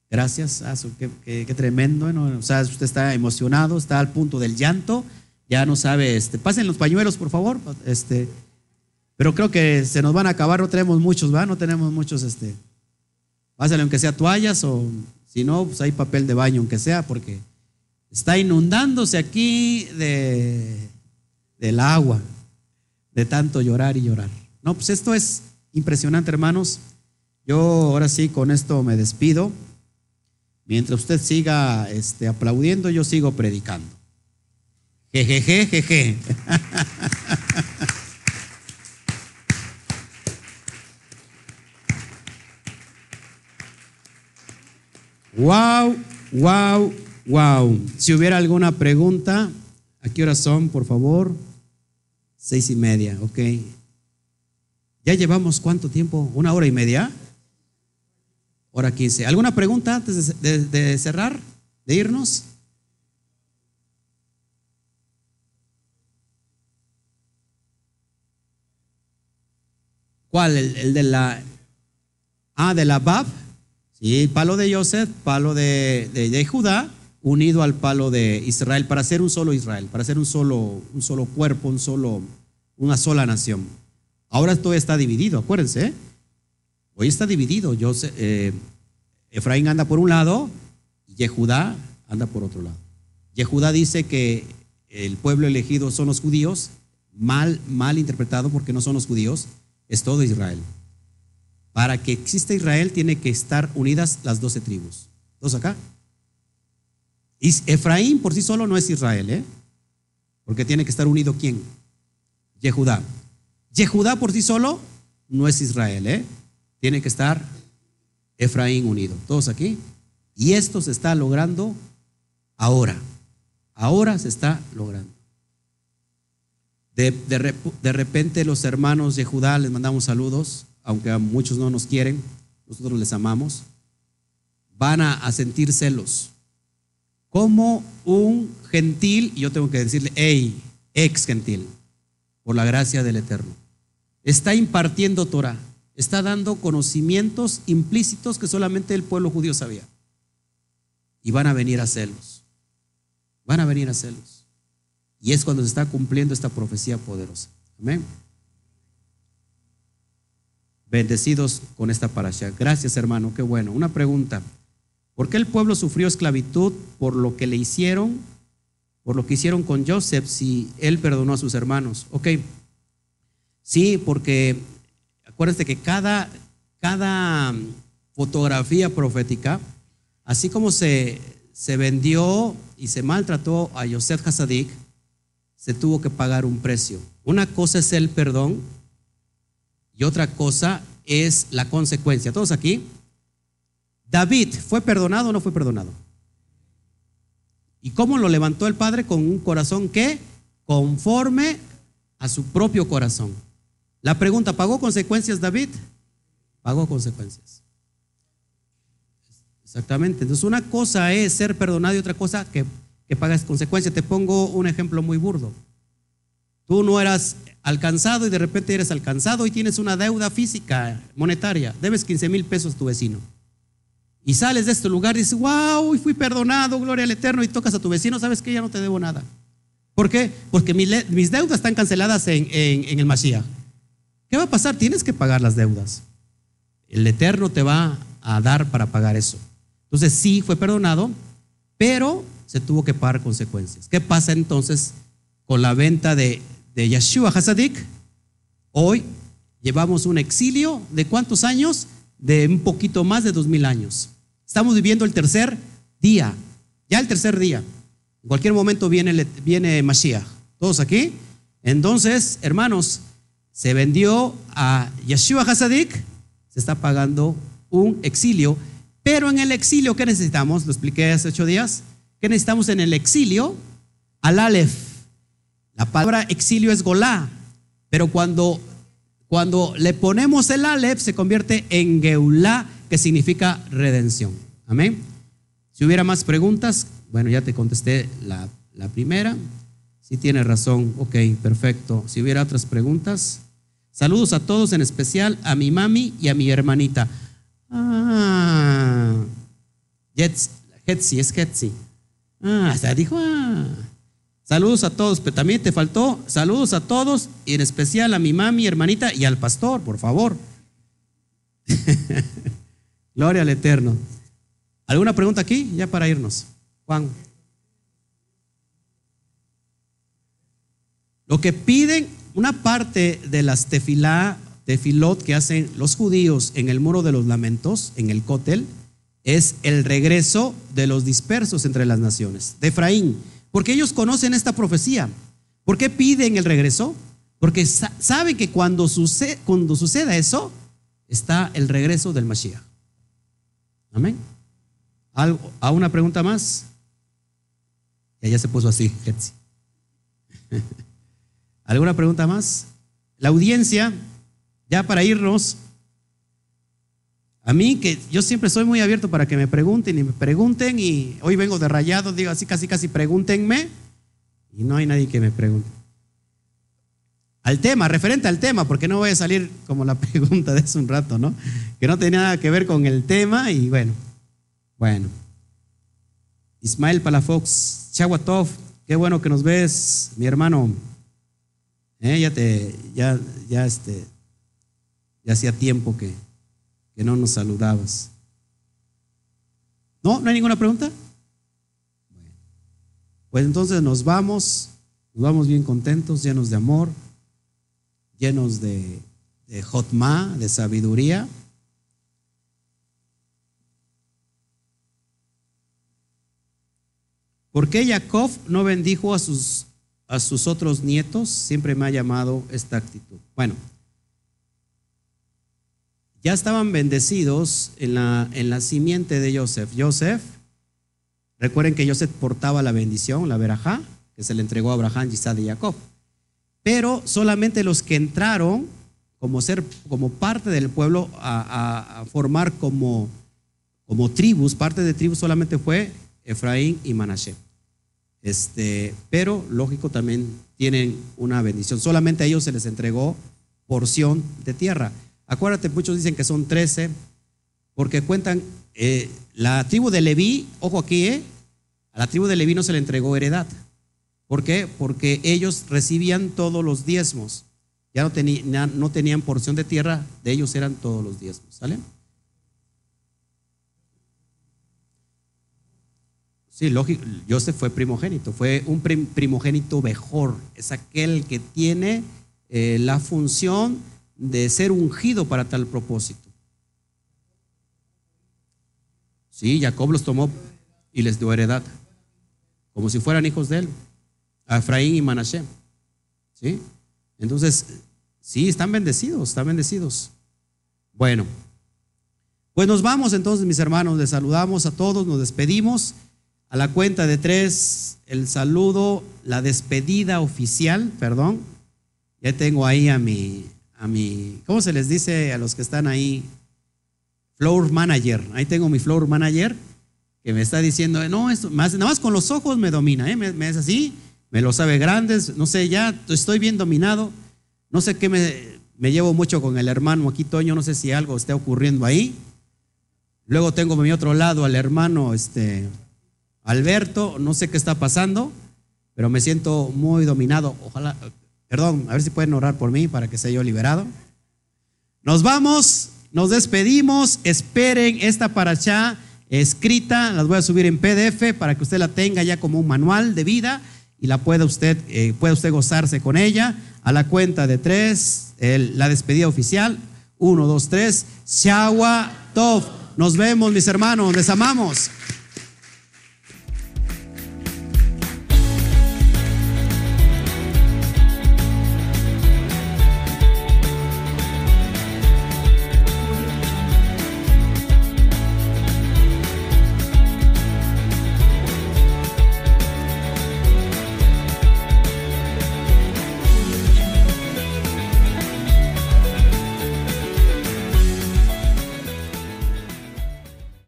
para allá? Gracias, qué, qué, tremendo. O sea, usted está emocionado, está al punto del llanto, ya no sabe, este, pasen los pañuelos, por favor. Este, pero creo que se nos van a acabar, no tenemos muchos, ¿va? No tenemos muchos, este. Pásale aunque sea toallas o si no, pues hay papel de baño, aunque sea, porque está inundándose aquí de del agua, de tanto llorar y llorar. No, pues esto es impresionante, hermanos. Yo ahora sí con esto me despido. Mientras usted siga este, aplaudiendo, yo sigo predicando. Jejeje, jeje. Wow, wow, wow. Si hubiera alguna pregunta, ¿a qué hora son, por favor? Seis y media, ok. ¿Ya llevamos cuánto tiempo? ¿Una hora y media? Hora quince. ¿Alguna pregunta antes de, cerrar? ¿De irnos? ¿Cuál? El, de la... Ah, de la Bab. Sí, palo de Joseph, palo de, de, Judá, unido al palo de Israel para ser un solo Israel, para ser un solo, un solo cuerpo, un solo, una sola nación. Ahora todo está dividido, acuérdense. ¿eh? Hoy está dividido. Eh, Efraín anda por un lado y Yehudá anda por otro lado. Yehudá dice que el pueblo elegido son los judíos, mal, mal interpretado porque no son los judíos, es todo Israel. Para que exista Israel tiene que estar unidas las doce tribus. ¿Dos acá? Y Efraín por sí solo no es Israel, ¿eh? Porque tiene que estar unido quién? Yehudá. Yehudá por sí solo no es Israel, ¿eh? Tiene que estar Efraín unido. ¿Todos aquí? Y esto se está logrando ahora. Ahora se está logrando. De, de, repente los hermanos de Judá les mandamos saludos, aunque a muchos no nos quieren, nosotros les amamos. Van a, a sentir celos. Como un gentil, yo tengo que decirle, hey, ex gentil, por la gracia del Eterno. Está impartiendo Torah, está dando conocimientos implícitos que solamente el pueblo judío sabía. Y van a venir a celos. Van a venir a celos. Y es cuando se está cumpliendo esta profecía poderosa. Amén. Bendecidos con esta parasha. Gracias, hermano. Qué bueno. Una pregunta. ¿Por qué el pueblo sufrió esclavitud por lo que le hicieron por lo que hicieron con Joseph si él perdonó a sus hermanos. Ok, sí, porque acuérdense que cada, cada fotografía profética, así como se, se vendió y se maltrató a Joseph Hasadik, se tuvo que pagar un precio. Una cosa es el perdón y otra cosa es la consecuencia. ¿Todos aquí? David, ¿fue perdonado o no fue perdonado? ¿Y cómo lo levantó el Padre? Con un corazón que conforme a su propio corazón. La pregunta, ¿pagó consecuencias David? Pagó consecuencias. Exactamente. Entonces una cosa es ser perdonado y otra cosa que, que pagas consecuencias. Te pongo un ejemplo muy burdo. Tú no eras alcanzado y de repente eres alcanzado y tienes una deuda física, monetaria. Debes 15 mil pesos a tu vecino y sales de este lugar y dices, wow, fui perdonado, gloria al Eterno, y tocas a tu vecino, sabes que ya no te debo nada. ¿Por qué? Porque mis deudas están canceladas en, el Mashiach. ¿Qué va a pasar? Tienes que pagar las deudas. El Eterno te va a dar para pagar eso. Entonces sí fue perdonado, pero se tuvo que pagar consecuencias. ¿Qué pasa entonces con la venta de, de Yeshua Hasadik? Hoy llevamos un exilio de cuántos años? de un poquito más de dos mil años. Estamos viviendo el tercer día, ya el tercer día. En cualquier momento viene, viene Mashiach. ¿Todos aquí? Entonces, hermanos, se vendió a Yeshua Hasadik, se está pagando un exilio, pero en el exilio, ¿qué necesitamos? Lo expliqué hace ocho días. ¿Qué necesitamos en el exilio? Al Aleph. La palabra exilio es Golá, pero cuando cuando le ponemos el Aleph, se convierte en Geulá, que significa redención. Amén. Si hubiera más preguntas, bueno, ya te contesté la, primera. Si tiene razón, ok, perfecto. Si hubiera otras preguntas, saludos a todos, en especial a mi mami y a mi hermanita. Ah, Hetzi, es Hetzi. Ah, hasta dijo, ah. Saludos a todos, pero también te faltó saludos a todos y en especial a mi mami, hermanita y al pastor, por favor. Gloria al Eterno. ¿Alguna pregunta aquí? Ya para irnos. Juan. Lo que piden, una parte de las tefilá, tefilot que hacen los judíos en el muro de los lamentos, en el cótel, es el regreso de los dispersos entre las naciones. De Efraín porque ellos conocen esta profecía. ¿Por qué piden el regreso? Porque saben que cuando, cuando suceda eso, está el regreso del Mashiach. Amén. ¿A una pregunta más? Y allá se puso así, ¿Alguna pregunta más? La audiencia, ya para irnos, a mí, que yo siempre soy muy abierto para que me pregunten y me pregunten, y hoy vengo de rayado, digo así, casi, casi pregúntenme, y no hay nadie que me pregunte. al tema, referente al tema, porque no voy a salir como la pregunta de hace un rato, ¿no? Que no tenía nada que ver con el tema y bueno, bueno. Ismael Palafox, Chaguatov, qué bueno que nos ves, mi hermano. Eh, ya te, ya, ya este, ya hacía tiempo que, que no nos saludabas. ¿No? ¿No hay ninguna pregunta? Pues entonces nos vamos, nos vamos bien contentos, llenos de amor, llenos de, de jotma, de sabiduría. ¿Por qué Jacob no bendijo a sus, a sus otros nietos? Siempre me ha llamado esta actitud. Bueno, ya estaban bendecidos en la, en la simiente de Joseph. Joseph, recuerden que Joseph portaba la bendición, la verajá, que se le entregó a Abraham, Isaac y Jacob. Pero solamente los que entraron como ser, como parte del pueblo a, formar como, como tribus, parte de tribus solamente fue Efraín y Manashe. Este, pero lógico también tienen una bendición. Solamente a ellos se les entregó porción de tierra. Acuérdate, muchos dicen que son 13, porque cuentan, eh, la tribu de Leví, ojo aquí, eh, a la tribu de Leví no se le entregó heredad. ¿Por qué? Porque ellos recibían todos los diezmos. Ya no, tenían, no tenían porción de tierra, de ellos eran todos los diezmos. ¿Sale? Sí, lógico, Joseph fue primogénito, fue un primogénito mejor, es aquel que tiene eh, la función de ser ungido para tal propósito. Sí, Jacob los tomó y les dio heredad, como si fueran hijos de él, Efraín y Manashe. ¿Sí? Entonces, sí, están bendecidos, están bendecidos. Bueno, pues nos vamos entonces, mis hermanos, les saludamos a todos, nos despedimos. A la cuenta de tres, el saludo, la despedida oficial, perdón. Ya tengo ahí a mi, a mi, ¿cómo se les dice a los que están ahí? Floor manager. Ahí tengo mi floor manager que me está diciendo, no, esto, más, nada más con los ojos me domina, ¿eh? me, es así, me lo sabe grandes, no sé, ya estoy bien dominado, no sé qué me, me llevo mucho con el hermano aquí, Toño, no sé si algo esté ocurriendo ahí. Luego tengo mi otro lado al hermano este, Alberto, no sé qué está pasando, pero me siento muy dominado. Ojalá, Perdón, a ver si pueden orar por mí para que sea yo liberado. Nos vamos, nos despedimos. Esperen esta paracha escrita, las voy a subir en PDF para que usted la tenga ya como un manual de vida y la pueda usted, eh, pueda usted gozarse con ella. A la cuenta de tres, la despedida oficial. Uno, dos, tres. Shawa Tov. Nos vemos, mis hermanos. Les amamos.